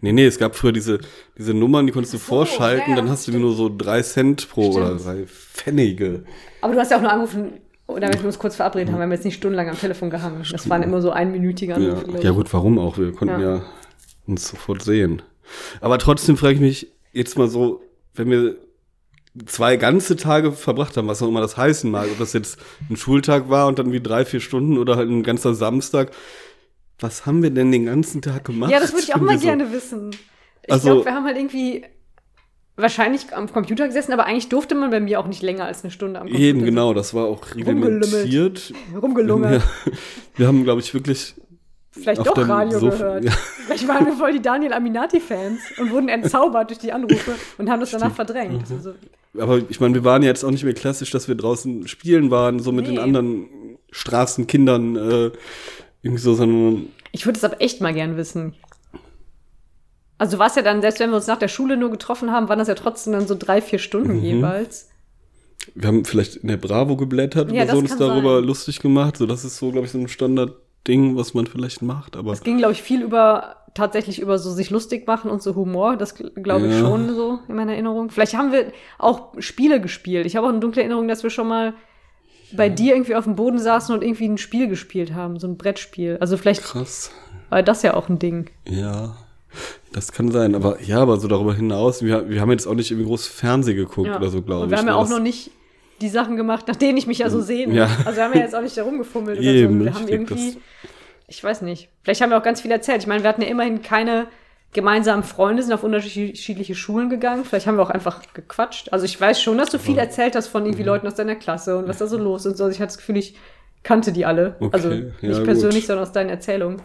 Nee, nee, es gab früher diese, diese Nummern, die konntest du so, vorschalten, ja, ja, dann hast du nur so drei Cent pro Stimmt. oder drei Pfennige. Aber du hast ja auch nur angerufen, damit wir uns kurz verabredet haben, wir haben jetzt nicht stundenlang am Telefon gehangen. Das waren immer so einminütige Ja, Anrufe. ja ich. gut, warum auch? Wir konnten Ja. ja, uns sofort sehen. Aber trotzdem frage ich mich jetzt mal so, wenn wir zwei ganze Tage verbracht haben, was auch immer das heißen mag, ob das jetzt ein Schultag war und dann wie drei, vier Stunden oder halt ein ganzer Samstag, was haben wir denn den ganzen Tag gemacht? Ja, das würde ich auch mal so. gerne wissen. Ich Also- glaube, wir haben halt irgendwie wahrscheinlich am Computer gesessen, aber eigentlich durfte man bei mir auch nicht länger als eine Stunde am Computer Eben, genau, das war auch reglementiert. Rumgelungert. Ja, wir haben, glaube ich, wirklich Vielleicht doch Radio Sofa- gehört. Ja. Vielleicht waren wir voll die Daniel Aminati-Fans und wurden entzaubert durch die Anrufe und haben das danach verdrängt. Mhm. Also, Aber ich meine, wir waren ja jetzt auch nicht mehr klassisch, dass wir draußen spielen waren, so mit Nee. den anderen Straßenkindern, äh, irgendwie so, sondern ich würde es aber echt mal gern wissen. Also war es ja dann, selbst wenn wir uns nach der Schule nur getroffen haben, waren das ja trotzdem dann so drei, vier Stunden Mhm. jeweils. wir haben vielleicht in der Bravo geblättert Ja, oder so uns darüber sein. lustig gemacht. So, das ist so, glaube ich, so ein Standardding, was man vielleicht macht. Aber Es ging, glaube ich, viel über, tatsächlich über so sich lustig machen und so Humor. Das glaube ich Ja. schon so in meiner Erinnerung. Vielleicht haben wir auch Spiele gespielt. Ich habe auch eine dunkle Erinnerung, dass wir schon mal bei dir irgendwie auf dem Boden saßen und irgendwie ein Spiel gespielt haben, so ein Brettspiel. Also vielleicht krass. war das ja auch ein Ding. Ja, das kann sein. Aber ja, aber so darüber hinaus, wir, wir haben jetzt auch nicht irgendwie groß Fernsehen geguckt Ja. oder so, glaube ich. Und wir haben ja ne? auch Das- noch nicht die Sachen gemacht, nach denen ich mich ja so sehne. Ja. Also wir haben ja jetzt auch nicht da rumgefummelt oder Eben, so. Wir haben irgendwie, das- ich weiß nicht, vielleicht haben wir auch ganz viel erzählt. Ich meine, wir hatten ja immerhin keine gemeinsamen Freunde, sind auf unterschiedliche Schulen gegangen. Vielleicht haben wir auch einfach gequatscht. Also ich weiß schon, dass du viel erzählt hast von Mhm. irgendwie Leuten aus deiner Klasse und was da so los ist und so. Also ich hatte das Gefühl, ich kannte die alle. Okay, Also ja, nicht gut. persönlich, sondern aus deinen Erzählungen.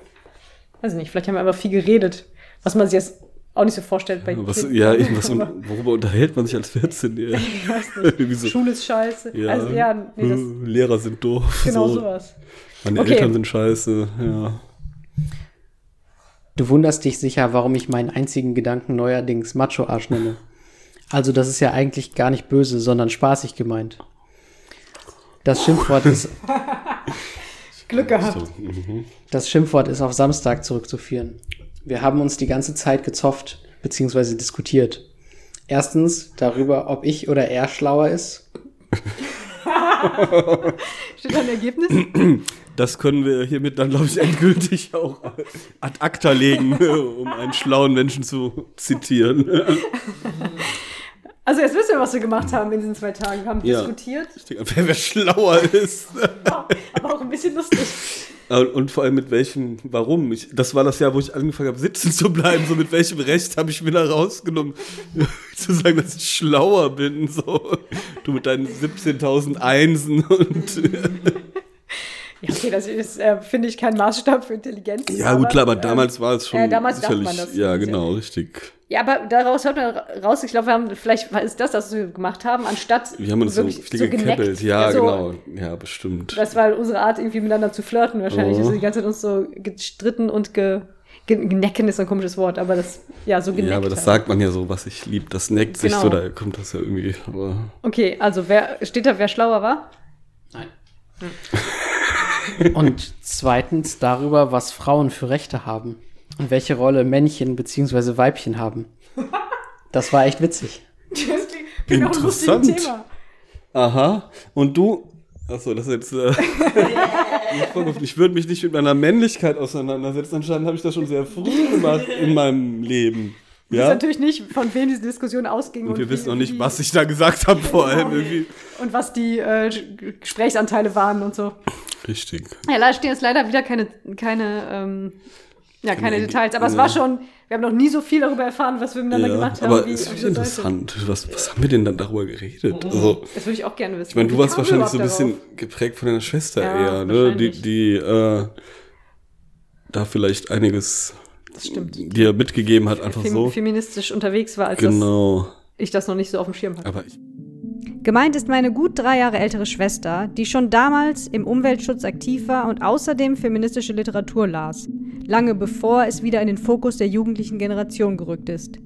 Weiß ich nicht, vielleicht haben wir einfach viel geredet, was man sich jetzt auch nicht so vorstellt bei Was, Kids. ja, Aber worüber unterhält man sich als 14-Jähriger? ich weiß nicht. Irgendwie so, Schule ist scheiße. ja, Also ja, nee, das, hm, Lehrer sind doof. genau so. sowas. Meine Okay. Eltern sind scheiße, ja. Du wunderst dich sicher, warum ich meinen einzigen Gedanken neuerdings Macho-Arsch nenne. Also das ist ja eigentlich gar nicht böse, sondern spaßig gemeint. Das Schimpfwort ist, Glück gehabt. So, das Schimpfwort ist auf Samstag zurückzuführen. Wir haben uns die ganze Zeit gezopft bzw. diskutiert. Erstens darüber, ob ich oder er schlauer ist. Steht da ein Ergebnis? Das können wir hiermit dann, glaube ich, endgültig auch ad acta legen, um einen schlauen Menschen zu zitieren. Also jetzt wissen wir, was wir gemacht haben in diesen zwei Tagen. Wir haben Ja. diskutiert, Ich denke, wer, wer schlauer ist. aber auch ein bisschen lustig. Und vor allem mit welchem, warum? Ich, das war das Jahr, wo ich angefangen habe, sitzen zu bleiben. So mit welchem Recht habe ich mir da rausgenommen, zu sagen, dass ich schlauer bin. So, du mit deinen 17.000 Einsen und. Ja, okay, das ist, äh, finde ich, kein Maßstab für Intelligenz. Ja, gut, klar, aber ähm, damals war es schon äh, damals dachte sicherlich. man das. ja, genau, richtig. Ja, aber daraus hört man raus, ich glaube, wir haben, vielleicht ist das, was wir gemacht haben, anstatt Wir haben uns so viel geneckt. gekeppelt. Ja, so, genau. Ja, bestimmt. Das war unsere Art, irgendwie miteinander zu flirten wahrscheinlich. Oh. Also die ganze Zeit uns so gestritten und ge, ge, genecken ist ein komisches Wort, aber das, ja, so geneckt. Ja, aber das halt. sagt man ja so, was ich lieb, das neckt sich Genau. so, da kommt das ja irgendwie. Aber Okay, also wer, steht da, wer schlauer war? Und zweitens darüber, was Frauen für Rechte haben und welche Rolle Männchen bzw. Weibchen haben. Das war echt witzig. Das klingt, auch ein lustiges Interessant. Thema. Aha. Und du? Achso, das ist jetzt. Äh, ich würde mich nicht mit meiner Männlichkeit auseinandersetzen. Anscheinend habe ich das schon sehr früh gemacht in meinem Leben. Ich weiß Ja. natürlich nicht, von wem diese Diskussion ausging. Und wir wie- wissen noch nicht, was ich da gesagt habe, vor allem irgendwie. Und was die äh, Gesprächsanteile waren und so. Richtig. Ja, da stehen jetzt leider wieder keine, keine, ähm, ja, keine Keine- Details. Aber es ja. war schon, wir haben noch nie so viel darüber erfahren, was wir miteinander Ja, gemacht haben. aber wie es ist interessant. Was, was haben wir denn dann darüber geredet? Also, Das würde ich auch gerne wissen. ich meine, du warst wahrscheinlich so ein bisschen geprägt von deiner Schwester Ja, eher, ne? Die, die äh, da vielleicht einiges Das stimmt. dir mitgegeben hat, einfach Fem so. feministisch unterwegs war, als das, Genau. ich das noch nicht so auf dem Schirm hatte. Aber ich, Gemeint ist meine gut drei Jahre ältere Schwester, die schon damals im Umweltschutz aktiv war und außerdem feministische Literatur las, lange bevor es wieder in den Fokus der jugendlichen Generation gerückt ist.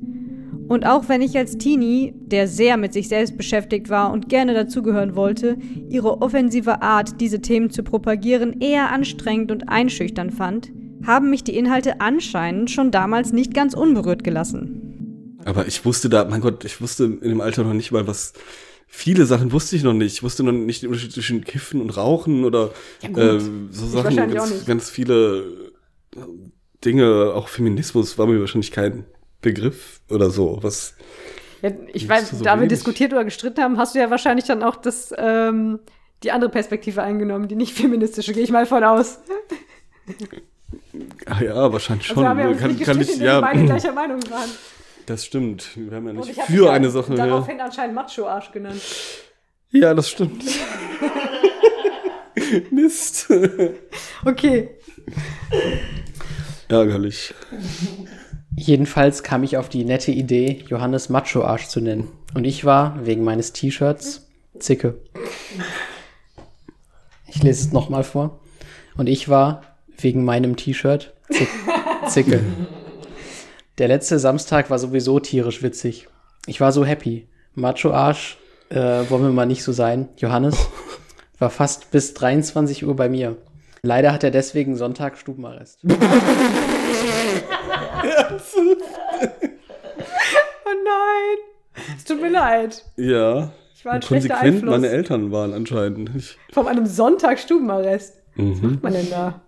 Und auch wenn ich als Teenie, der sehr mit sich selbst beschäftigt war und gerne dazugehören wollte, ihre offensive Art, diese Themen zu propagieren, eher anstrengend und einschüchtern fand, haben mich die Inhalte anscheinend schon damals nicht ganz unberührt gelassen. aber ich wusste da, mein Gott, ich wusste in dem Alter noch nicht mal, was. Viele Sachen wusste ich noch nicht. Ich wusste noch nicht den Unterschied zwischen Kiffen und Rauchen oder äh, so Sachen. wahrscheinlich auch Ganz, nicht. ganz viele äh, Dinge, auch Feminismus war mir wahrscheinlich kein Begriff oder so. Was Ja, ich weiß, so da wir wenig. diskutiert oder gestritten haben, hast du ja wahrscheinlich dann auch das, ähm, die andere Perspektive eingenommen, die nicht feministische, gehe ich mal von aus. Ach ja, wahrscheinlich Also schon. wir haben ja kann, nicht kann ich, ja, beide gleicher Meinung waren. das stimmt. Wir haben ja nicht für ja eine Sache. Ja. daraufhin anscheinend Macho-Arsch genannt. ja, das stimmt. Mist. Okay. Ärgerlich. Jedenfalls kam ich auf die nette Idee, Johannes Macho Arsch zu nennen. Und ich war, wegen meines T-Shirts, Zicke. Ich lese es nochmal vor. Und ich war, wegen meinem T-Shirt, Zick Zicke. Der letzte Samstag war sowieso tierisch witzig. Ich war so happy. Macho Arsch, äh, wollen wir mal nicht so sein. Johannes war fast bis 23 Uhr bei mir. Leider hat er deswegen Sonntag Stubenarrest. Oh nein. Es tut mir leid. Ja. Ich war ein schlechter Konsequent Einfluss. meine Eltern waren anscheinend. Ich, Von einem Sonntag Stubenarrest. mhm. Was macht man denn da?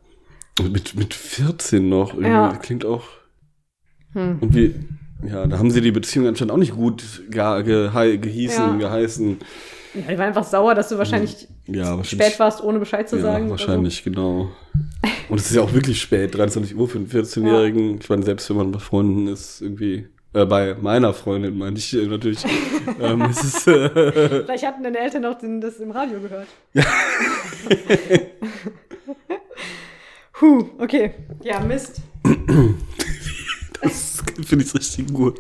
Mit, mit 14 noch. Irgendwie. Ja. Klingt auch. Hm. Und wie. Ja, da haben sie die Beziehung anscheinend auch nicht gut ge ge gehießen, Ja. geheißen. Ja, die war einfach sauer, dass du wahrscheinlich Ja, spät warst, ohne Bescheid zu ja, sagen. wahrscheinlich, genau. Und es ist ja auch wirklich spät, 23 Uhr für einen 14-Jährigen. Ich meine, selbst wenn man bei Freunden ist, irgendwie, äh, bei meiner Freundin meine ich äh, natürlich, ähm, es ist, äh, So. Vielleicht hatten deine Eltern auch den, das im Radio gehört. Huh, okay. Ja, Mist. das finde ich richtig gut.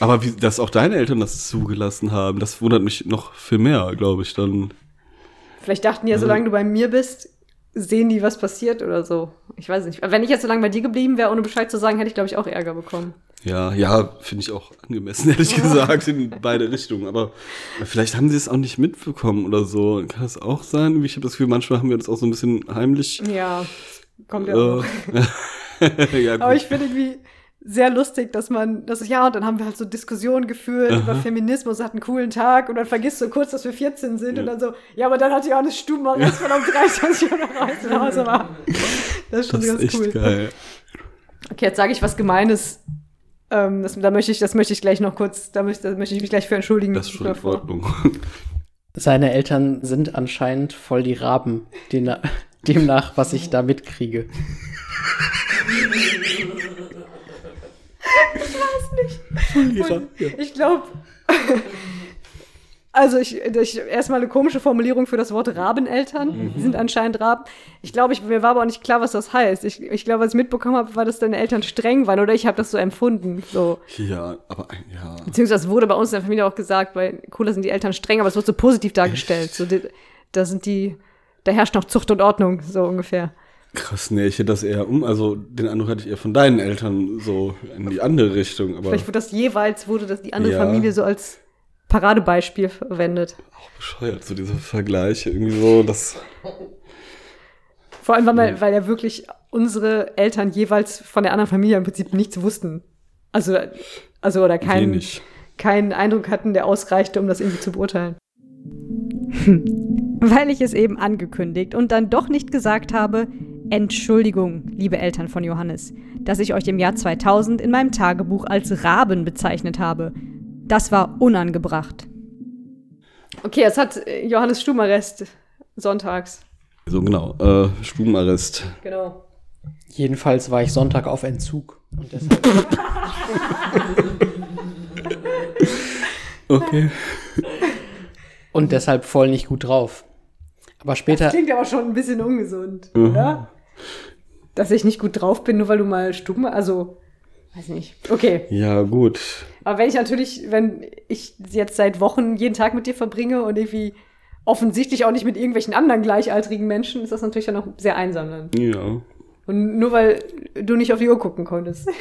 Aber wie, dass auch deine Eltern das zugelassen haben, das wundert mich noch viel mehr, glaube ich, dann. Vielleicht dachten die ja, solange du bei mir bist, sehen die, was passiert oder so. Ich weiß nicht. Wenn ich jetzt so lange bei dir geblieben wäre, ohne Bescheid zu sagen, hätte ich, glaube ich, auch Ärger bekommen. Ja, ja, finde ich auch angemessen, ehrlich gesagt, in beide Richtungen. Aber vielleicht haben sie es auch nicht mitbekommen oder so. Kann das auch sein? Ich habe das Gefühl, manchmal haben wir das auch so ein bisschen heimlich. Ja, kommt ja auch. Äh, ja, Aber ich finde irgendwie sehr lustig, dass man, das ist ja, und dann haben wir halt so Diskussionen geführt über Feminismus, hat einen coolen Tag und dann vergisst du kurz, dass wir 14 sind und dann so, ja, aber dann hat die auch eine Stubenarrest von um 23 Uhr nach Hause war. Das ist schon das ist ganz echt cool. geil. Okay, jetzt sage ich was Gemeines. Ähm, das, da möchte ich, das möchte ich gleich noch kurz, da möchte, da möchte ich mich gleich für entschuldigen. Das ist schon in. Ordnung. Seine Eltern sind anscheinend voll die Raben, dena- demnach, was ich da mitkriege. Ich glaube, also ich, ich erstmal eine komische Formulierung für das Wort Rabeneltern. Die sind anscheinend Raben. Ich glaube, ich, mir war aber auch nicht klar, was das heißt. Ich, ich glaube, was ich mitbekommen habe, war, dass deine Eltern streng waren oder ich habe das so empfunden. So. Ja, aber ja. Beziehungsweise wurde bei uns in der Familie auch gesagt, bei Cola sind die Eltern streng, aber es wird so positiv dargestellt. So, die, da sind die, da herrscht noch Zucht und Ordnung, so ungefähr. Krass, nee, ich hätte das eher um, also den Eindruck hatte ich eher von deinen Eltern so in die andere Richtung, aber Vielleicht wurde das jeweils, wurde das die andere Ja. Familie so als Paradebeispiel verwendet. auch bescheuert, so diese Vergleiche, irgendwie so, das, Vor allem, weil, man, weil ja wirklich unsere Eltern jeweils von der anderen Familie im Prinzip nichts wussten. Also, also oder keinen, wenig. keinen Eindruck hatten, der ausreichte, um das irgendwie zu beurteilen. Weil ich es eben angekündigt und dann doch nicht gesagt habe, Entschuldigung, liebe Eltern von Johannes, dass ich euch im Jahr 2000 in meinem Tagebuch als Raben bezeichnet habe. Das war unangebracht. Okay, es hat äh, Johannes Stumarrest sonntags. So genau, äh, Stubenarrest. Genau. Jedenfalls war ich Sonntag auf Entzug. Und deshalb, Okay. und deshalb voll nicht gut drauf. Aber später, Klingt aber schon ein bisschen ungesund, oder? Dass ich nicht gut drauf bin, nur weil du mal Stuben, also, weiß nicht. Okay. Ja, gut. Aber wenn ich natürlich, wenn ich jetzt seit Wochen jeden Tag mit dir verbringe und irgendwie offensichtlich auch nicht mit irgendwelchen anderen gleichaltrigen Menschen, ist das natürlich dann auch sehr einsam dann. Ja. Und nur weil du nicht auf die Uhr gucken konntest.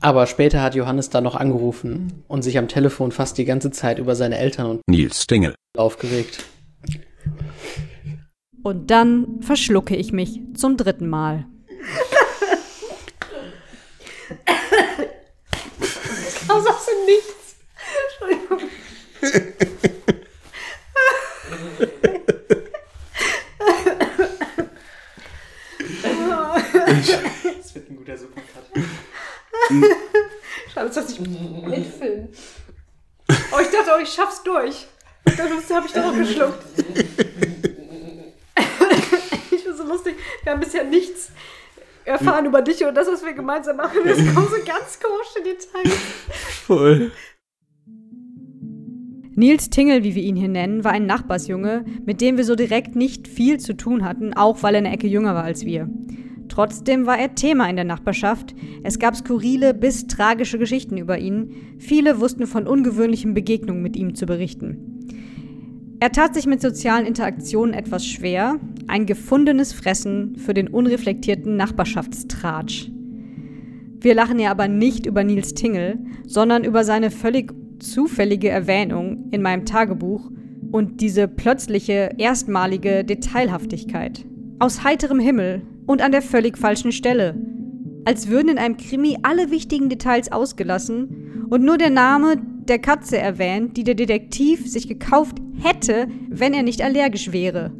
aber später hat Johannes dann noch angerufen und sich am Telefon fast die ganze Zeit über seine Eltern und Nils Stingel. aufgeregt. Und dann verschlucke ich mich zum dritten Mal. Warum sagst du nichts? Entschuldigung. Das wird ein guter Supercut. Schade, dass ich mitfilmen. Oh, ich dachte, oh, ich schaff's durch. Ich dachte, das habe ich doch noch geschluckt. ich finde so lustig. Wir haben bisher nichts erfahren über dich und das, was wir gemeinsam machen. Das kommen so ganz komische Details. Voll. Nils Tingel, wie wir ihn hier nennen, war ein Nachbarsjunge, mit dem wir so direkt nicht viel zu tun hatten, auch weil er eine Ecke jünger war als wir. Trotzdem war er Thema in der Nachbarschaft. Es gab skurrile bis tragische Geschichten über ihn. Viele wussten von ungewöhnlichen Begegnungen mit ihm zu berichten. Er tat sich mit sozialen Interaktionen etwas schwer, ein gefundenes Fressen für den unreflektierten Nachbarschaftstratsch. Wir lachen ja aber nicht über Nils Tingel, sondern über seine völlig zufällige Erwähnung in meinem Tagebuch und diese plötzliche, erstmalige Detailhaftigkeit. Aus heiterem Himmel und an der völlig falschen Stelle. Als würden in einem Krimi alle wichtigen Details ausgelassen und nur der Name der Katze erwähnt, die der Detektiv sich gekauft hätte, wenn er nicht allergisch wäre.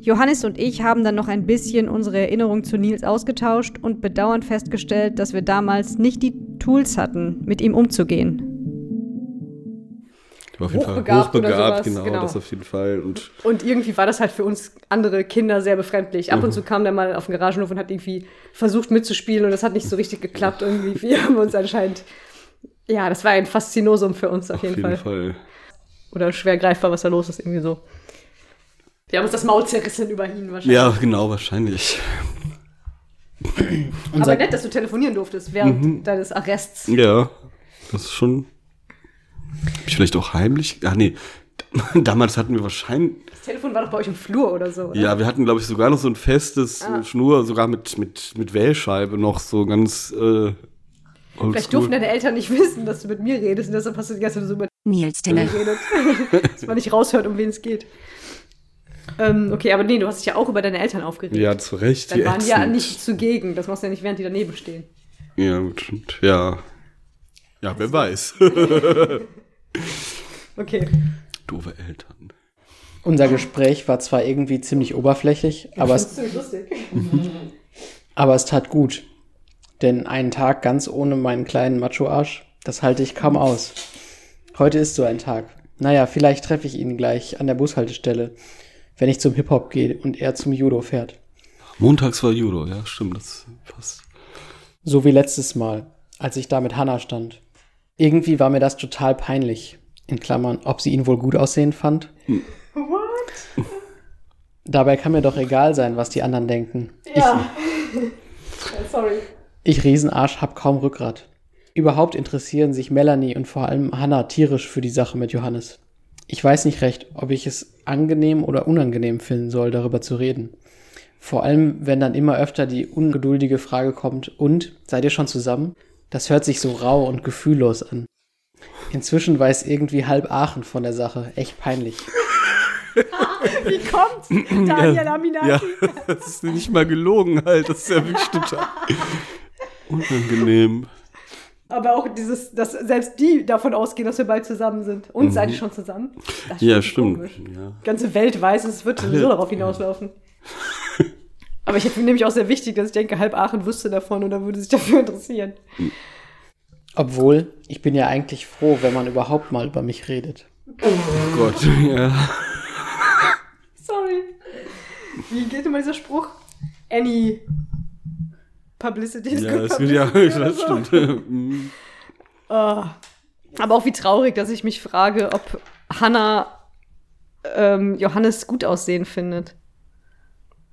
Johannes und ich haben dann noch ein bisschen unsere Erinnerung zu Nils ausgetauscht und bedauernd festgestellt, dass wir damals nicht die Tools hatten, mit ihm umzugehen. War auf jeden Fall Hochbegabt oder hochbegabt, genau, genau. das auf jeden Fall. Und Und irgendwie war das halt für uns andere Kinder sehr befremdlich. Ab Mhm. und zu kam der mal auf den Garagenhof und hat irgendwie versucht mitzuspielen und das hat nicht so richtig geklappt irgendwie. Wir haben uns anscheinend, ja, das war ein Faszinosum für uns auf, auf jeden, jeden Fall. Fall. Oder schwer greifbar, was da los ist, irgendwie so. Wir haben uns das Maul zerrissen über ihn wahrscheinlich. Ja, genau, wahrscheinlich. Aber nett, dass du telefonieren durftest während Mhm. deines Arrests. Ja, das ist schon. Hab ich vielleicht auch heimlich. Ach nee, damals hatten wir wahrscheinlich. Das Telefon war doch bei euch im Flur oder so, oder? Ja, wir hatten, glaube ich, sogar noch so ein festes Ah. Schnur, sogar mit, mit, mit Wählscheibe noch so ganz. Äh, Vielleicht durften deine Eltern nicht wissen, dass du mit mir redest und deshalb hast du die ganze Zeit so über Nils mich geredet. dass man nicht raushört, um wen es geht. Ähm, okay, aber nee, du hast dich ja auch über deine Eltern aufgeregt. Ja, zu Recht. Dann wie waren die ja nicht zugegen. Das machst du ja nicht, während die daneben stehen. Ja, gut, stimmt. Ja. Ja, wer weiß. Okay. Doofe Eltern. Unser Gespräch war zwar irgendwie ziemlich oberflächlich, aber es, ist ziemlich lustig. aber es tat gut. Denn einen Tag ganz ohne meinen kleinen Macho-Arsch, das halte ich kaum aus. Heute ist so ein Tag. Naja, vielleicht treffe ich ihn gleich an der Bushaltestelle, wenn ich zum Hip-Hop gehe und er zum Judo fährt. Montags war Judo, ja, stimmt, das passt. So wie letztes Mal, als ich da mit Hannah stand. Irgendwie war mir das total peinlich. In Klammern, ob sie ihn wohl gut aussehen fand. What? Dabei kann mir doch egal sein, was die anderen denken. Ja. Sorry. Ich Riesenarsch hab kaum Rückgrat. Überhaupt interessieren sich Melanie und vor allem Hannah tierisch für die Sache mit Johannes. Ich weiß nicht recht, ob ich es angenehm oder unangenehm finden soll, darüber zu reden. Vor allem, wenn dann immer öfter die ungeduldige Frage kommt, und, seid ihr schon zusammen? Das hört sich so rau und gefühllos an. Inzwischen weiß irgendwie halb Aachen von der Sache. Echt peinlich. Wie kommt's? Daniel Aminati. Ja, das ist nicht mal gelogen halt. Das ist ja wirklich total unangenehm. Aber auch dieses, dass selbst die davon ausgehen, dass wir bald zusammen sind. Und seid ihr schon zusammen? Das Mhm. Ja, stimmt. Ja. Die ganze Welt weiß, es wird sowieso darauf hinauslaufen. Aber ich finde nämlich auch sehr wichtig, dass ich denke, halb Aachen wüsste davon oder würde sich dafür interessieren. Obwohl, ich bin ja eigentlich froh, wenn man überhaupt mal über mich redet. Oh Gott, ja. Sorry. Wie geht immer dieser Spruch? Any Publicity is Ja, good das, wird ja, publicity oder das so. stimmt. Ah. Aber auch wie traurig, dass ich mich frage, ob Hannah ähm, Johannes gut aussehen findet.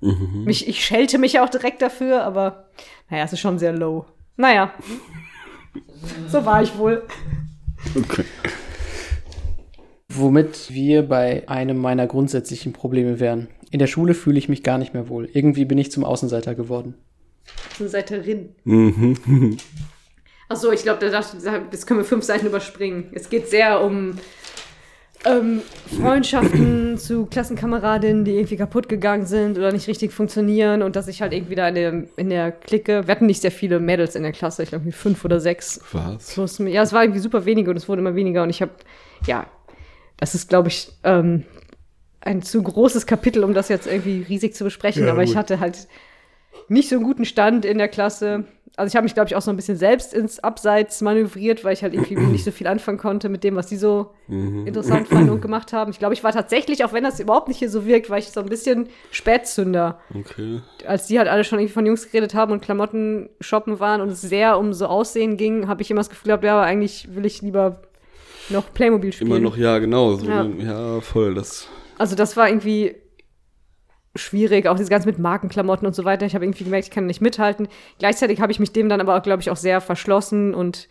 Mhm. Mich, ich schelte mich ja auch direkt dafür, aber naja, es ist schon sehr low. Naja. so war ich wohl. Okay. Womit wir bei einem meiner grundsätzlichen Probleme wären. In der Schule fühle ich mich gar nicht mehr wohl. Irgendwie bin ich zum Außenseiter geworden. Seiterin. Mhm. Achso, ich glaube, da dachte jetzt können wir fünf Seiten überspringen. Es geht sehr um ähm, Freundschaften zu Klassenkameradinnen, die irgendwie kaputt gegangen sind oder nicht richtig funktionieren und dass ich halt irgendwie da in der, in der Clique, wir hatten nicht sehr viele Mädels in der Klasse, ich glaube fünf oder sechs. Was? Plus, ja, es war irgendwie super wenige und es wurde immer weniger und ich habe, ja, das ist, glaube ich, ähm, ein zu großes Kapitel, um das jetzt irgendwie riesig zu besprechen, Ja, aber ich gut. hatte halt nicht so einen guten Stand in der Klasse. Also ich habe mich, glaube ich, auch so ein bisschen selbst ins Abseits manövriert, weil ich halt irgendwie nicht so viel anfangen konnte mit dem, was die so Mhm. interessant fanden und gemacht haben. Ich glaube, ich war tatsächlich, auch wenn das überhaupt nicht hier so wirkt, war ich so ein bisschen Spätzünder. Okay. Als die halt alle schon irgendwie von Jungs geredet haben und Klamotten shoppen waren und es sehr um so Aussehen ging, habe ich immer das Gefühl gehabt, ja, aber eigentlich will ich lieber noch Playmobil spielen. Immer noch, ja, genau. So, Ja. ja. voll. Das. Also das war irgendwie schwierig, auch dieses ganze mit Markenklamotten und so weiter. Ich habe irgendwie gemerkt, ich kann nicht mithalten. Gleichzeitig habe ich mich dem dann aber auch, glaube ich, auch sehr verschlossen und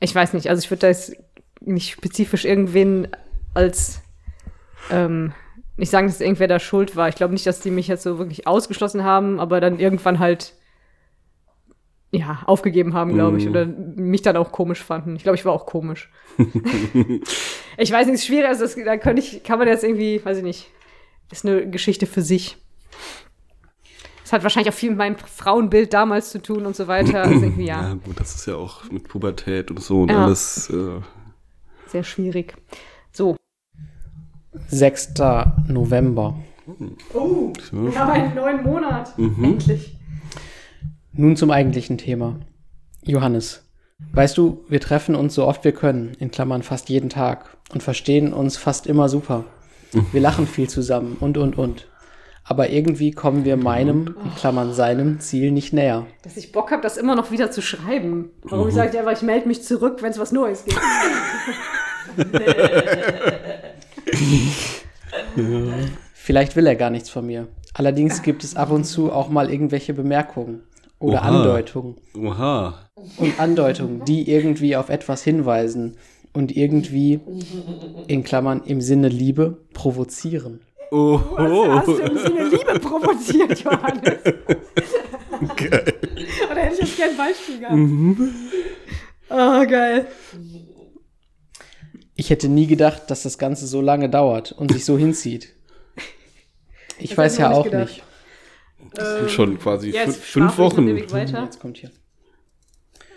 ich weiß nicht, also ich würde da jetzt nicht spezifisch irgendwen als ähm, nicht sagen, dass irgendwer da schuld war. Ich glaube nicht, dass die mich jetzt so wirklich ausgeschlossen haben, aber dann irgendwann halt ja, aufgegeben haben, glaube ich, Mhm. oder mich dann auch komisch fanden. Ich glaube, ich war auch komisch. Ich weiß nicht, es ist schwierig, also das, da könnte ich, kann man jetzt irgendwie, weiß ich nicht, ist eine Geschichte für sich. Es hat wahrscheinlich auch viel mit meinem Frauenbild damals zu tun und so weiter. Also ja, Ja, gut, das ist ja auch mit Pubertät und so und Ja. alles. Äh, sehr schwierig. So, 6. November. Oh, wir haben einen neuen Monat. Mhm. Endlich. Nun zum eigentlichen Thema. Johannes, weißt du, wir treffen uns so oft wir können, in Klammern fast jeden Tag, und verstehen uns fast immer super. Wir lachen viel zusammen und, und, und. Aber irgendwie kommen wir meinem, in Klammern seinem, Ziel nicht näher. Dass ich Bock habe, das immer noch wieder zu schreiben. Warum ich sage einfach, ich melde mich zurück, wenn es was Neues gibt. Vielleicht will er gar nichts von mir. Allerdings gibt es ab und zu auch mal irgendwelche Bemerkungen oder Oha. Andeutungen. Oha. Und Andeutungen, die irgendwie auf etwas hinweisen und irgendwie, in Klammern im Sinne Liebe, provozieren. Oh. Hast du im Sinne Liebe provoziert, Johannes? Geil. Oder hätte ich jetzt gern ein Beispiel gehabt? Oh, geil. Ich hätte nie gedacht, dass das Ganze so lange dauert und sich so hinzieht. Ich Das weiß ja auch auch nicht nicht. Das sind schon quasi Ja, fün- jetzt fünf Wochen. Jetzt kommt hier.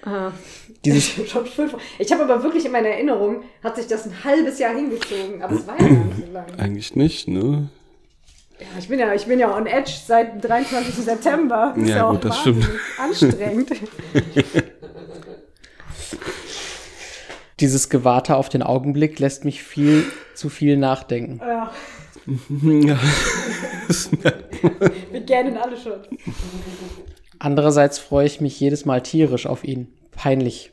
Ah. Dieses. Ich habe aber wirklich in meiner Erinnerung, hat sich das ein halbes Jahr hingezogen. Aber es war ja gar nicht so lang. Eigentlich nicht, ne? Ja, ich bin ja, ich bin ja on edge seit dem 23. September. Ist Ja, auch gut, das stimmt. Anstrengend. dieses Gewarte auf den Augenblick lässt mich viel zu viel nachdenken. ja, Ja. wir gähnen alle schon. Andererseits freue ich mich jedes Mal tierisch auf ihn. Peinlich.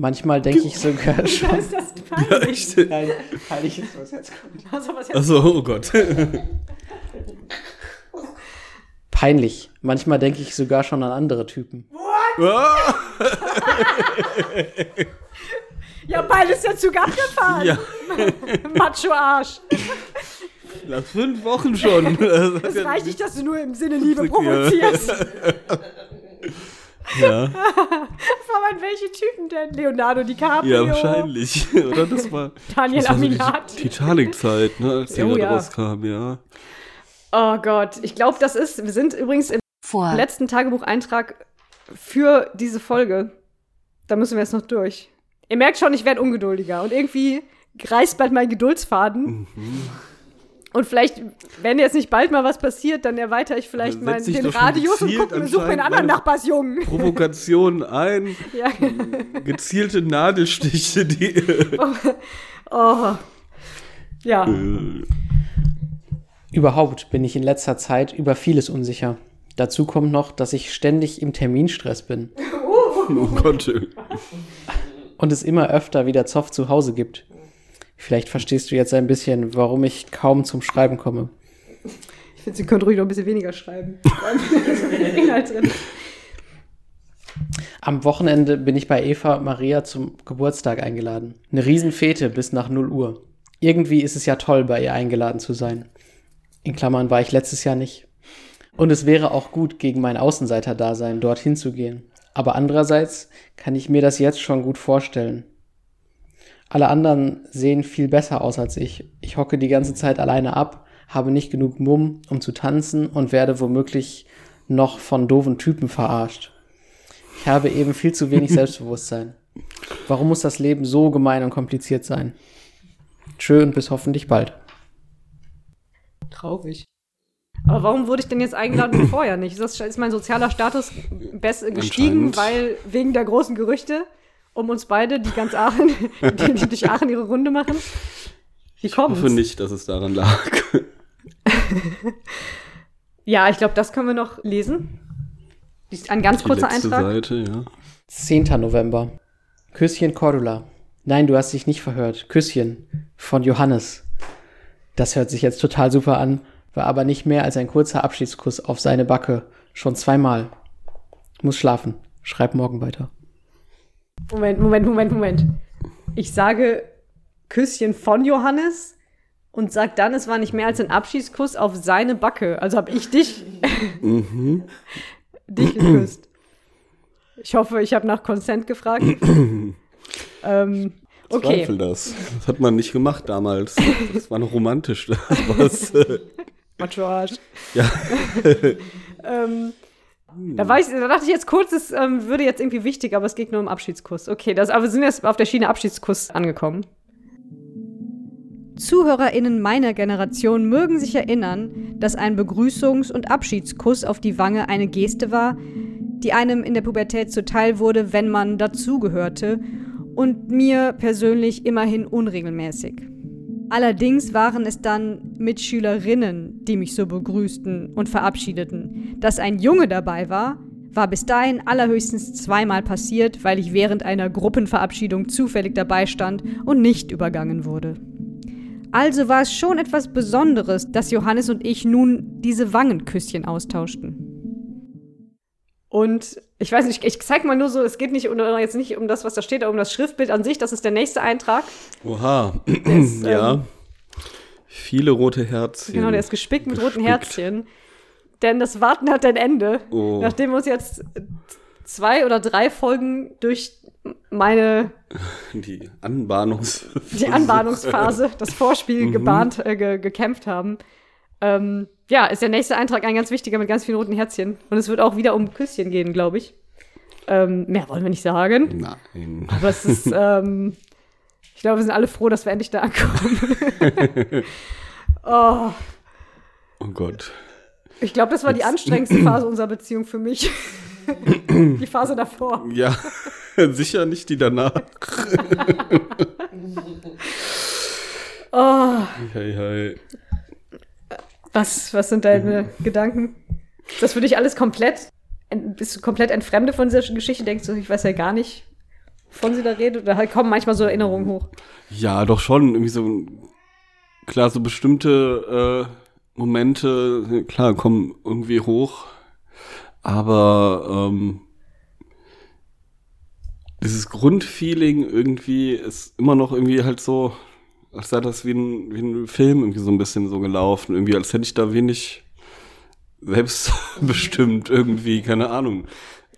Manchmal denke ich sogar schon. ist das peinlich. Echt? Nein, peinlich ist, was jetzt kommt. Also, was jetzt Achso, oh Gott. Peinlich. Manchmal denke ich sogar schon an andere Typen. Ah! Ja, bald ist der Zug abgefahren. Ja, Macho-Arsch. nach fünf Wochen schon. Es reicht nicht, dass du nur im Sinne Liebe provozierst. Ja, An welche Typen denn? Leonardo DiCaprio? ja, wahrscheinlich. Oder das war, Daniel das war so die Aminati. Titanic-Zeit, ne, als die Oh, ja. rauskam, ja. Oh Gott, ich glaube, das ist, wir sind übrigens im Vor. letzten Tagebucheintrag für diese Folge. Da müssen wir jetzt noch durch. Ihr merkt schon, ich werde ungeduldiger und irgendwie reißt bald mein Geduldsfaden. Und vielleicht, wenn jetzt nicht bald mal was passiert, dann erweitere ich vielleicht Dann meinen den Radius und gucke suche mir einen anderen Nachbarsjungen. Provokation ein, Ja. gezielte Nadelstiche, die. Oh. Ja. Äh, Überhaupt bin ich in letzter Zeit über vieles unsicher. Dazu kommt noch, dass ich ständig im Terminstress bin oh Gott. und es immer öfter wieder Zoff zu Hause gibt. Vielleicht verstehst du jetzt ein bisschen, warum ich kaum zum Schreiben komme. Ich finde, sie könnte ruhig noch ein bisschen weniger schreiben. Inhalt drin. Am Wochenende bin ich bei Eva Maria zum Geburtstag eingeladen. Eine Riesenfete bis nach 0 Uhr. Irgendwie ist es ja toll, bei ihr eingeladen zu sein. In Klammern war ich letztes Jahr nicht. Und es wäre auch gut, gegen mein Außenseiter-Dasein dorthin zu gehen. Aber andererseits kann ich mir das jetzt schon gut vorstellen. Alle anderen sehen viel besser aus als ich. Ich hocke die ganze Zeit alleine ab, habe nicht genug Mumm, um zu tanzen und werde womöglich noch von doofen Typen verarscht. Ich habe eben viel zu wenig Selbstbewusstsein. Warum muss das Leben so gemein und kompliziert sein? Tschö und bis hoffentlich bald. Traurig. Aber warum wurde ich denn jetzt eingeladen und vorher nicht? Ist, das, ist mein sozialer Status best gestiegen, weil wegen der großen Gerüchte um uns beide, die ganz Aachen, die, die durch Aachen ihre Runde machen? Wie Ich kommt's? hoffe nicht, dass es daran lag. Ja, ich glaube, das können wir noch lesen. Ein ganz Die kurzer letzte Eintrag. Seite, ja. 10. November. Küsschen Cordula. Nein, du hast dich nicht verhört. Küsschen von Johannes. Das hört sich jetzt total super an, war aber nicht mehr als ein kurzer Abschiedskuss auf seine Backe. Schon zweimal. Muss schlafen. Schreib morgen weiter. Moment, Moment, Moment, Moment. Ich sage Küsschen von Johannes und sag dann, es war nicht mehr als ein Abschiedskuss auf seine Backe. Also habe ich dich, Mhm. dich geküsst. Ich hoffe, ich habe nach Consent gefragt. ähm, okay. Zweifel das. Das hat man nicht gemacht damals. Das war noch romantisch. Das war's. Macho Arsch. ja. Ähm, da, war ich, da dachte ich jetzt kurz, es ähm, würde jetzt irgendwie wichtig, aber es geht nur um Abschiedskuss. Okay, das, aber wir sind jetzt auf der Schiene Abschiedskuss angekommen. ZuhörerInnen meiner Generation mögen sich erinnern, dass ein Begrüßungs- und Abschiedskuss auf die Wange eine Geste war, die einem in der Pubertät zuteil wurde, wenn man dazugehörte und mir persönlich immerhin unregelmäßig. Allerdings waren es dann Mitschülerinnen, die mich so begrüßten und verabschiedeten. Dass ein Junge dabei war, war bis dahin allerhöchstens zweimal passiert, weil ich während einer Gruppenverabschiedung zufällig dabei stand und nicht übergangen wurde. Also war es schon etwas Besonderes, dass Johannes und ich nun diese Wangenküsschen austauschten. Und ich weiß nicht, ich zeig mal nur so, es geht nicht um, jetzt nicht um das, was da steht, aber um das Schriftbild an sich. Das ist der nächste Eintrag. Oha. ist, ja. ähm, Viele rote Herzchen. Genau, der ist gespickt mit roten. Herzchen. Denn das Warten hat ein Ende. Oh. Nachdem wir uns jetzt zwei oder drei Folgen durch meine Die Anbahnungs die Anbahnungsphase, das Vorspiel Mhm. gebahnt, äh, ge gekämpft haben. Ähm, ja, ist der nächste Eintrag ein ganz wichtiger mit ganz vielen roten Herzchen. Und es wird auch wieder um Küsschen gehen, glaube ich. Ähm, mehr wollen wir nicht sagen. Nein. Aber es ist, ähm, ich glaube, wir sind alle froh, dass wir endlich da ankommen. oh, Oh Gott. ich glaube, das war die anstrengendste Phase unserer Beziehung für mich. die Phase davor. Ja, sicher nicht die danach. Oh, Hei, hei. Was, was sind deine Gedanken? Ist das für dich alles komplett? Bist du komplett entfremdet von dieser Geschichte? Denkst du, ich weiß ja gar nicht, wovon sie da redet? Oder halt kommen manchmal so Erinnerungen hoch? Ja, doch schon. Irgendwie so, klar, so bestimmte äh, Momente, klar, kommen irgendwie hoch. Aber ähm, dieses Grundfeeling irgendwie ist immer noch irgendwie halt so, als sei das wie ein, wie ein Film irgendwie so ein bisschen so gelaufen. Irgendwie, als hätte ich da wenig selbstbestimmt irgendwie, keine Ahnung.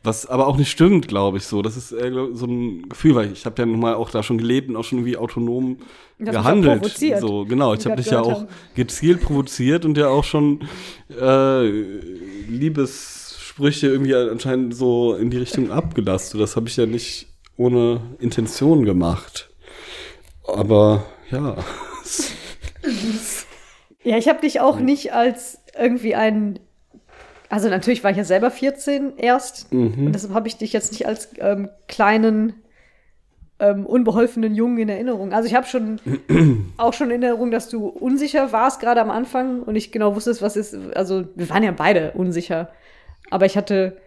Was aber auch nicht stimmt, glaube ich so. Das ist eher glaub, so ein Gefühl, weil ich habe ja nun mal auch da schon gelebt und auch schon irgendwie autonom auch gehandelt. provoziert, So, genau. Ich habe dich ja auch haben. gezielt provoziert und ja auch schon äh, Liebessprüche irgendwie anscheinend so in die Richtung abgelastet. Das habe ich ja nicht ohne Intention gemacht. Aber ja. Ja, ich habe dich auch nicht als irgendwie ein. Also natürlich war ich ja selber 14 erst. Mhm. Und deshalb habe ich dich jetzt nicht als ähm, kleinen, ähm, unbeholfenen Jungen in Erinnerung. Also ich habe schon auch schon in Erinnerung, dass du unsicher warst, gerade am Anfang, und ich genau wusstest, was ist. Also wir waren ja beide unsicher. Aber ich hatte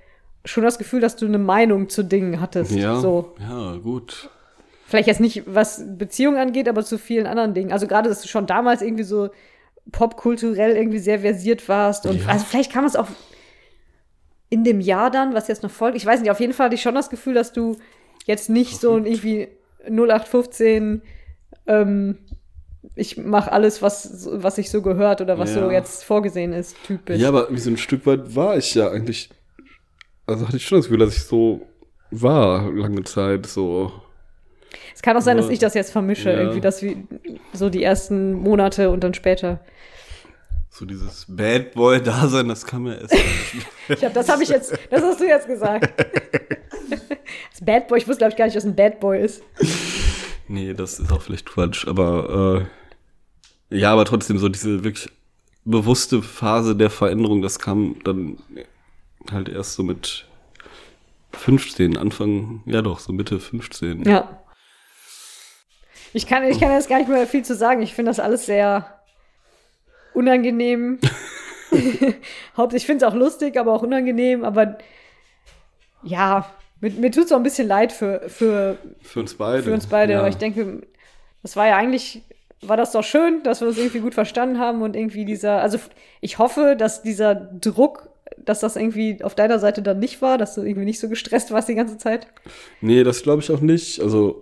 schon das Gefühl, dass du eine Meinung zu Dingen hattest. Ja, So. ja, gut. Vielleicht jetzt nicht, was Beziehungen angeht, aber zu vielen anderen Dingen. Also gerade, dass du schon damals irgendwie so popkulturell irgendwie sehr versiert warst. Und Ja. also vielleicht kam es auch in dem Jahr dann, was jetzt noch folgt. Ich weiß nicht, auf jeden Fall hatte ich schon das Gefühl, dass du jetzt nicht so ein irgendwie 0815 ähm, ich mache alles, was, was sich so gehört oder was Ja. so jetzt vorgesehen ist, typisch. Ja, aber wie so ein Stück weit war ich ja eigentlich. Also hatte ich schon das Gefühl, dass ich so war lange Zeit so. Es kann auch sein, dass ich das jetzt vermische, Ja. irgendwie, dass wir so die ersten Monate und dann später. So dieses Bad Boy-Dasein, das kam ja erst. Ich glaub, das habe ich jetzt, das hast du jetzt gesagt. Das Bad Boy, ich wusste, glaube ich, gar nicht, was ein Bad Boy ist. nee, das ist auch vielleicht Quatsch, aber äh, ja, aber trotzdem so diese wirklich bewusste Phase der Veränderung, das kam dann halt erst so mit 15, Anfang, ja doch, so Mitte 15. Ja. Ich kann, ich kann jetzt gar nicht mehr viel zu sagen. Ich finde das alles sehr unangenehm. Haupt, ich finde es auch lustig, aber auch unangenehm. Aber ja, mir, mir tut es auch ein bisschen leid für, für, Für uns beide. für uns beide. Ja. Aber ich denke, das war ja eigentlich, war das doch schön, dass wir uns irgendwie gut verstanden haben und irgendwie dieser, also ich hoffe, dass dieser Druck, dass das irgendwie auf deiner Seite dann nicht war, dass du irgendwie nicht so gestresst warst die ganze Zeit. Nee, das glaube ich auch nicht. Also,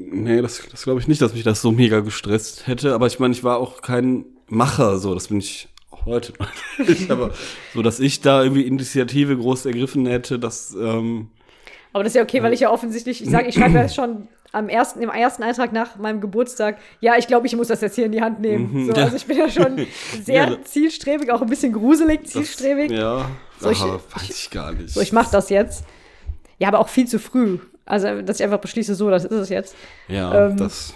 nee, das, das glaube ich nicht, dass mich das so mega gestresst hätte. Aber ich meine, ich war auch kein Macher, so, das bin ich heute noch nicht. Aber so, dass ich da irgendwie Initiative groß ergriffen hätte, das, ähm, Aber das ist ja okay, weil ich ja offensichtlich, ich sage, ich schreibe ja schon am ersten, im ersten Eintrag nach meinem Geburtstag, ja, ich glaube, ich muss das jetzt hier in die Hand nehmen. Mhm, so, ja. Also ich bin ja schon sehr Ja, zielstrebig, auch ein bisschen gruselig das zielstrebig. ja, So, ich- weiß ich gar nicht. So, ich mache das jetzt. Ja, aber auch viel zu früh. Also, dass ich einfach beschließe, so, das ist es jetzt. Ja, ähm, das,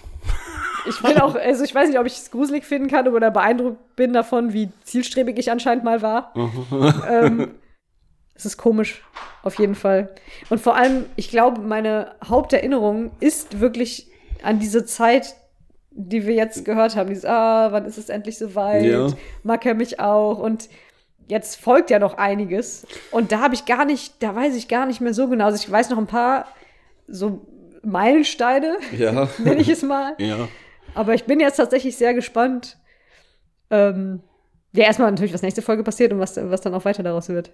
ich bin auch, also ich weiß nicht, ob ich es gruselig finden kann oder beeindruckt bin davon, wie zielstrebig ich anscheinend mal war. ähm, es ist komisch, auf jeden Fall. Und vor allem, ich glaube, meine Haupterinnerung ist wirklich an diese Zeit, die wir jetzt gehört haben. Dieses, ah, wann ist es endlich soweit? Ja. Mag er mich auch? Und jetzt folgt ja noch einiges. Und da habe ich gar nicht, da weiß ich gar nicht mehr so genau. Also ich weiß noch ein paar so Meilensteine, Ja. nenne ich es mal. Ja. Aber ich bin jetzt tatsächlich sehr gespannt. Ähm, ja, erstmal natürlich, was nächste Folge passiert und was, was dann auch weiter daraus wird.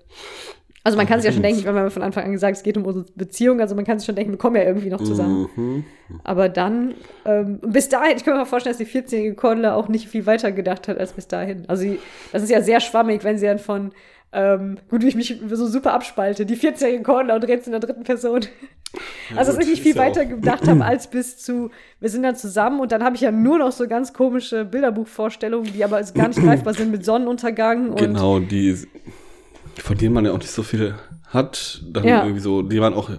Also man kann sich ja schon denken, wenn man von Anfang an gesagt, es geht um unsere Beziehung, also man kann sich schon denken, wir kommen ja irgendwie noch zusammen. Mhm. Aber dann, ähm, bis dahin, ich kann mir mal vorstellen, dass die 14-jährige Cordula auch nicht viel weiter gedacht hat als bis dahin. Also sie, das ist ja sehr schwammig, wenn sie dann von, ähm, gut, wie ich mich so super abspalte, die 14-jährige Cordula und redest in der dritten Person. Also, dass gut, ich nicht viel ja auch- weiter gedacht habe als bis zu, wir sind dann zusammen und dann habe ich ja nur noch so ganz komische Bilderbuchvorstellungen, die aber gar nicht greifbar sind mit Sonnenuntergang und Genau, die, von denen man ja auch nicht so viele hat, dann Ja. irgendwie so, die man auch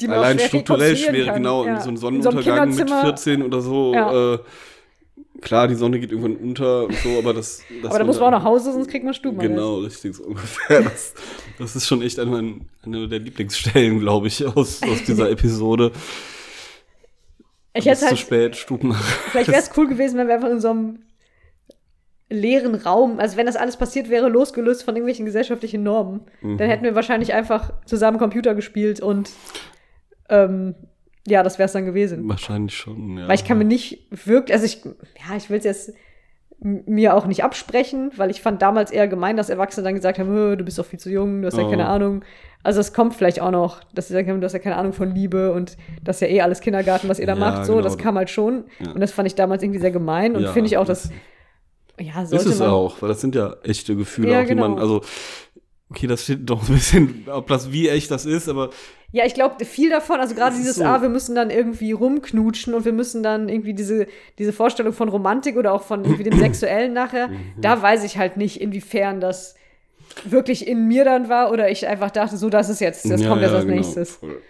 die man auch allein schwer strukturell schwer, genau, Ja. so einem In so Sonnenuntergang mit Kinderzimmer. 14 oder so. Ja. Äh, klar, die Sonne geht irgendwann unter und so, aber das. dass Aber da muss man auch nach Hause, sonst kriegt man Stubenarrest. Genau, richtig, so ungefähr. Das, das ist schon echt eine, eine der Lieblingsstellen, glaube ich, aus, aus dieser Episode. Ich hätte zu halt, spät, Stuben. vielleicht wäre es cool gewesen, wenn wir einfach in so einem leeren Raum, also wenn das alles passiert wäre, losgelöst von irgendwelchen gesellschaftlichen Normen, Mhm. dann hätten wir wahrscheinlich einfach zusammen Computer gespielt und ähm, ja, das wäre es dann gewesen. Wahrscheinlich schon, ja. Weil ich kann mir nicht wirklich, also ich, ja, ich will es jetzt mir auch nicht absprechen, weil ich fand damals eher gemein, dass Erwachsene dann gesagt haben, "Hö, du bist doch viel zu jung, du hast ja Oh. keine Ahnung. Also es kommt vielleicht auch noch, dass sie sagen, haben, du hast ja keine Ahnung von Liebe und das ist ja eh alles Kindergarten, was ihr da Ja, macht. So, genau. das kam halt schon. Ja. Und das fand ich damals irgendwie sehr gemein und Ja, finde ich auch, das- dass, ja, Ist sollte es man. auch, weil das sind ja echte Gefühle, Ja, auch, die man, genau. also, okay, das steht doch ein bisschen, ob das wie echt das ist, aber Ja, ich glaube, viel davon, also gerade dieses, so. ah, wir müssen dann irgendwie rumknutschen und wir müssen dann irgendwie diese, diese Vorstellung von Romantik oder auch von irgendwie dem Sexuellen nachher, Mhm. da weiß ich halt nicht, inwiefern das wirklich in mir dann war oder ich einfach dachte, so, das ist jetzt, das Ja, kommt jetzt ja, als genau, nächstes. voll.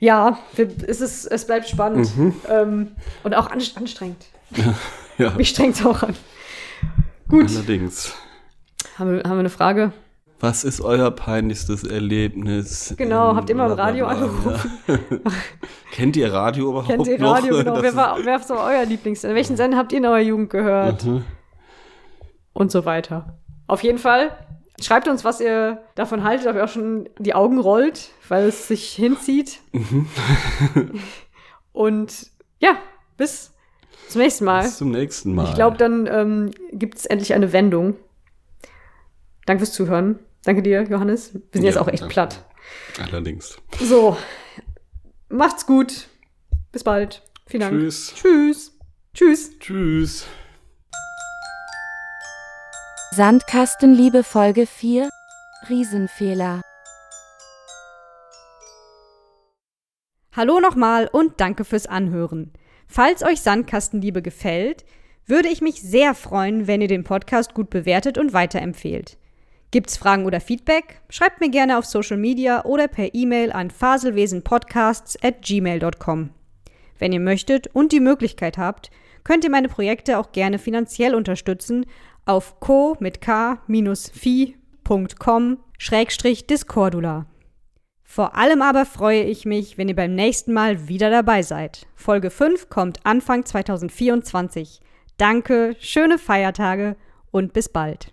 Ja, es, ist, es bleibt spannend Mhm. ähm, und auch anst- anstrengend. Ja, Mich strengt es auch an. Gut, allerdings. haben wir, haben wir eine Frage? Was ist euer peinlichstes Erlebnis? Genau, habt ihr mal im Radio? Ja. Kennt ihr Radio überhaupt Kennt ihr noch? Radio, genau. Das Wer ist- war, wer so euer Lieblings? Welchen Sender habt ihr in eurer Jugend gehört? Mhm. und so weiter. Auf jeden Fall, schreibt uns, was ihr davon haltet, ob ihr auch schon die Augen rollt, weil es sich hinzieht. Mhm. und ja, bis zum nächsten Mal. Bis zum nächsten Mal. Ich glaube, dann ähm, gibt es endlich eine Wendung. Danke fürs Zuhören. Danke dir, Johannes. Wir sind jetzt Ja, auch echt danke. platt. Allerdings. So, macht's gut. Bis bald. Vielen Dank. Tschüss. Tschüss. Tschüss. Tschüss. Sandkastenliebe Folge 4 Riesenfehler. Hallo nochmal und danke fürs Anhören. Falls euch Sandkastenliebe gefällt, würde ich mich sehr freuen, wenn ihr den Podcast gut bewertet und weiterempfehlt. Gibt's Fragen oder Feedback? Schreibt mir gerne auf Social Media oder per E-Mail an faselwesenpodcasts at gmail.com. Wenn ihr möchtet und die Möglichkeit habt, könnt ihr meine Projekte auch gerne finanziell unterstützen auf co mit k-fi.com schrägstrich discordula. Vor allem aber freue ich mich, wenn ihr beim nächsten Mal wieder dabei seid. Folge 5 kommt Anfang 2024. Danke, schöne Feiertage und bis bald.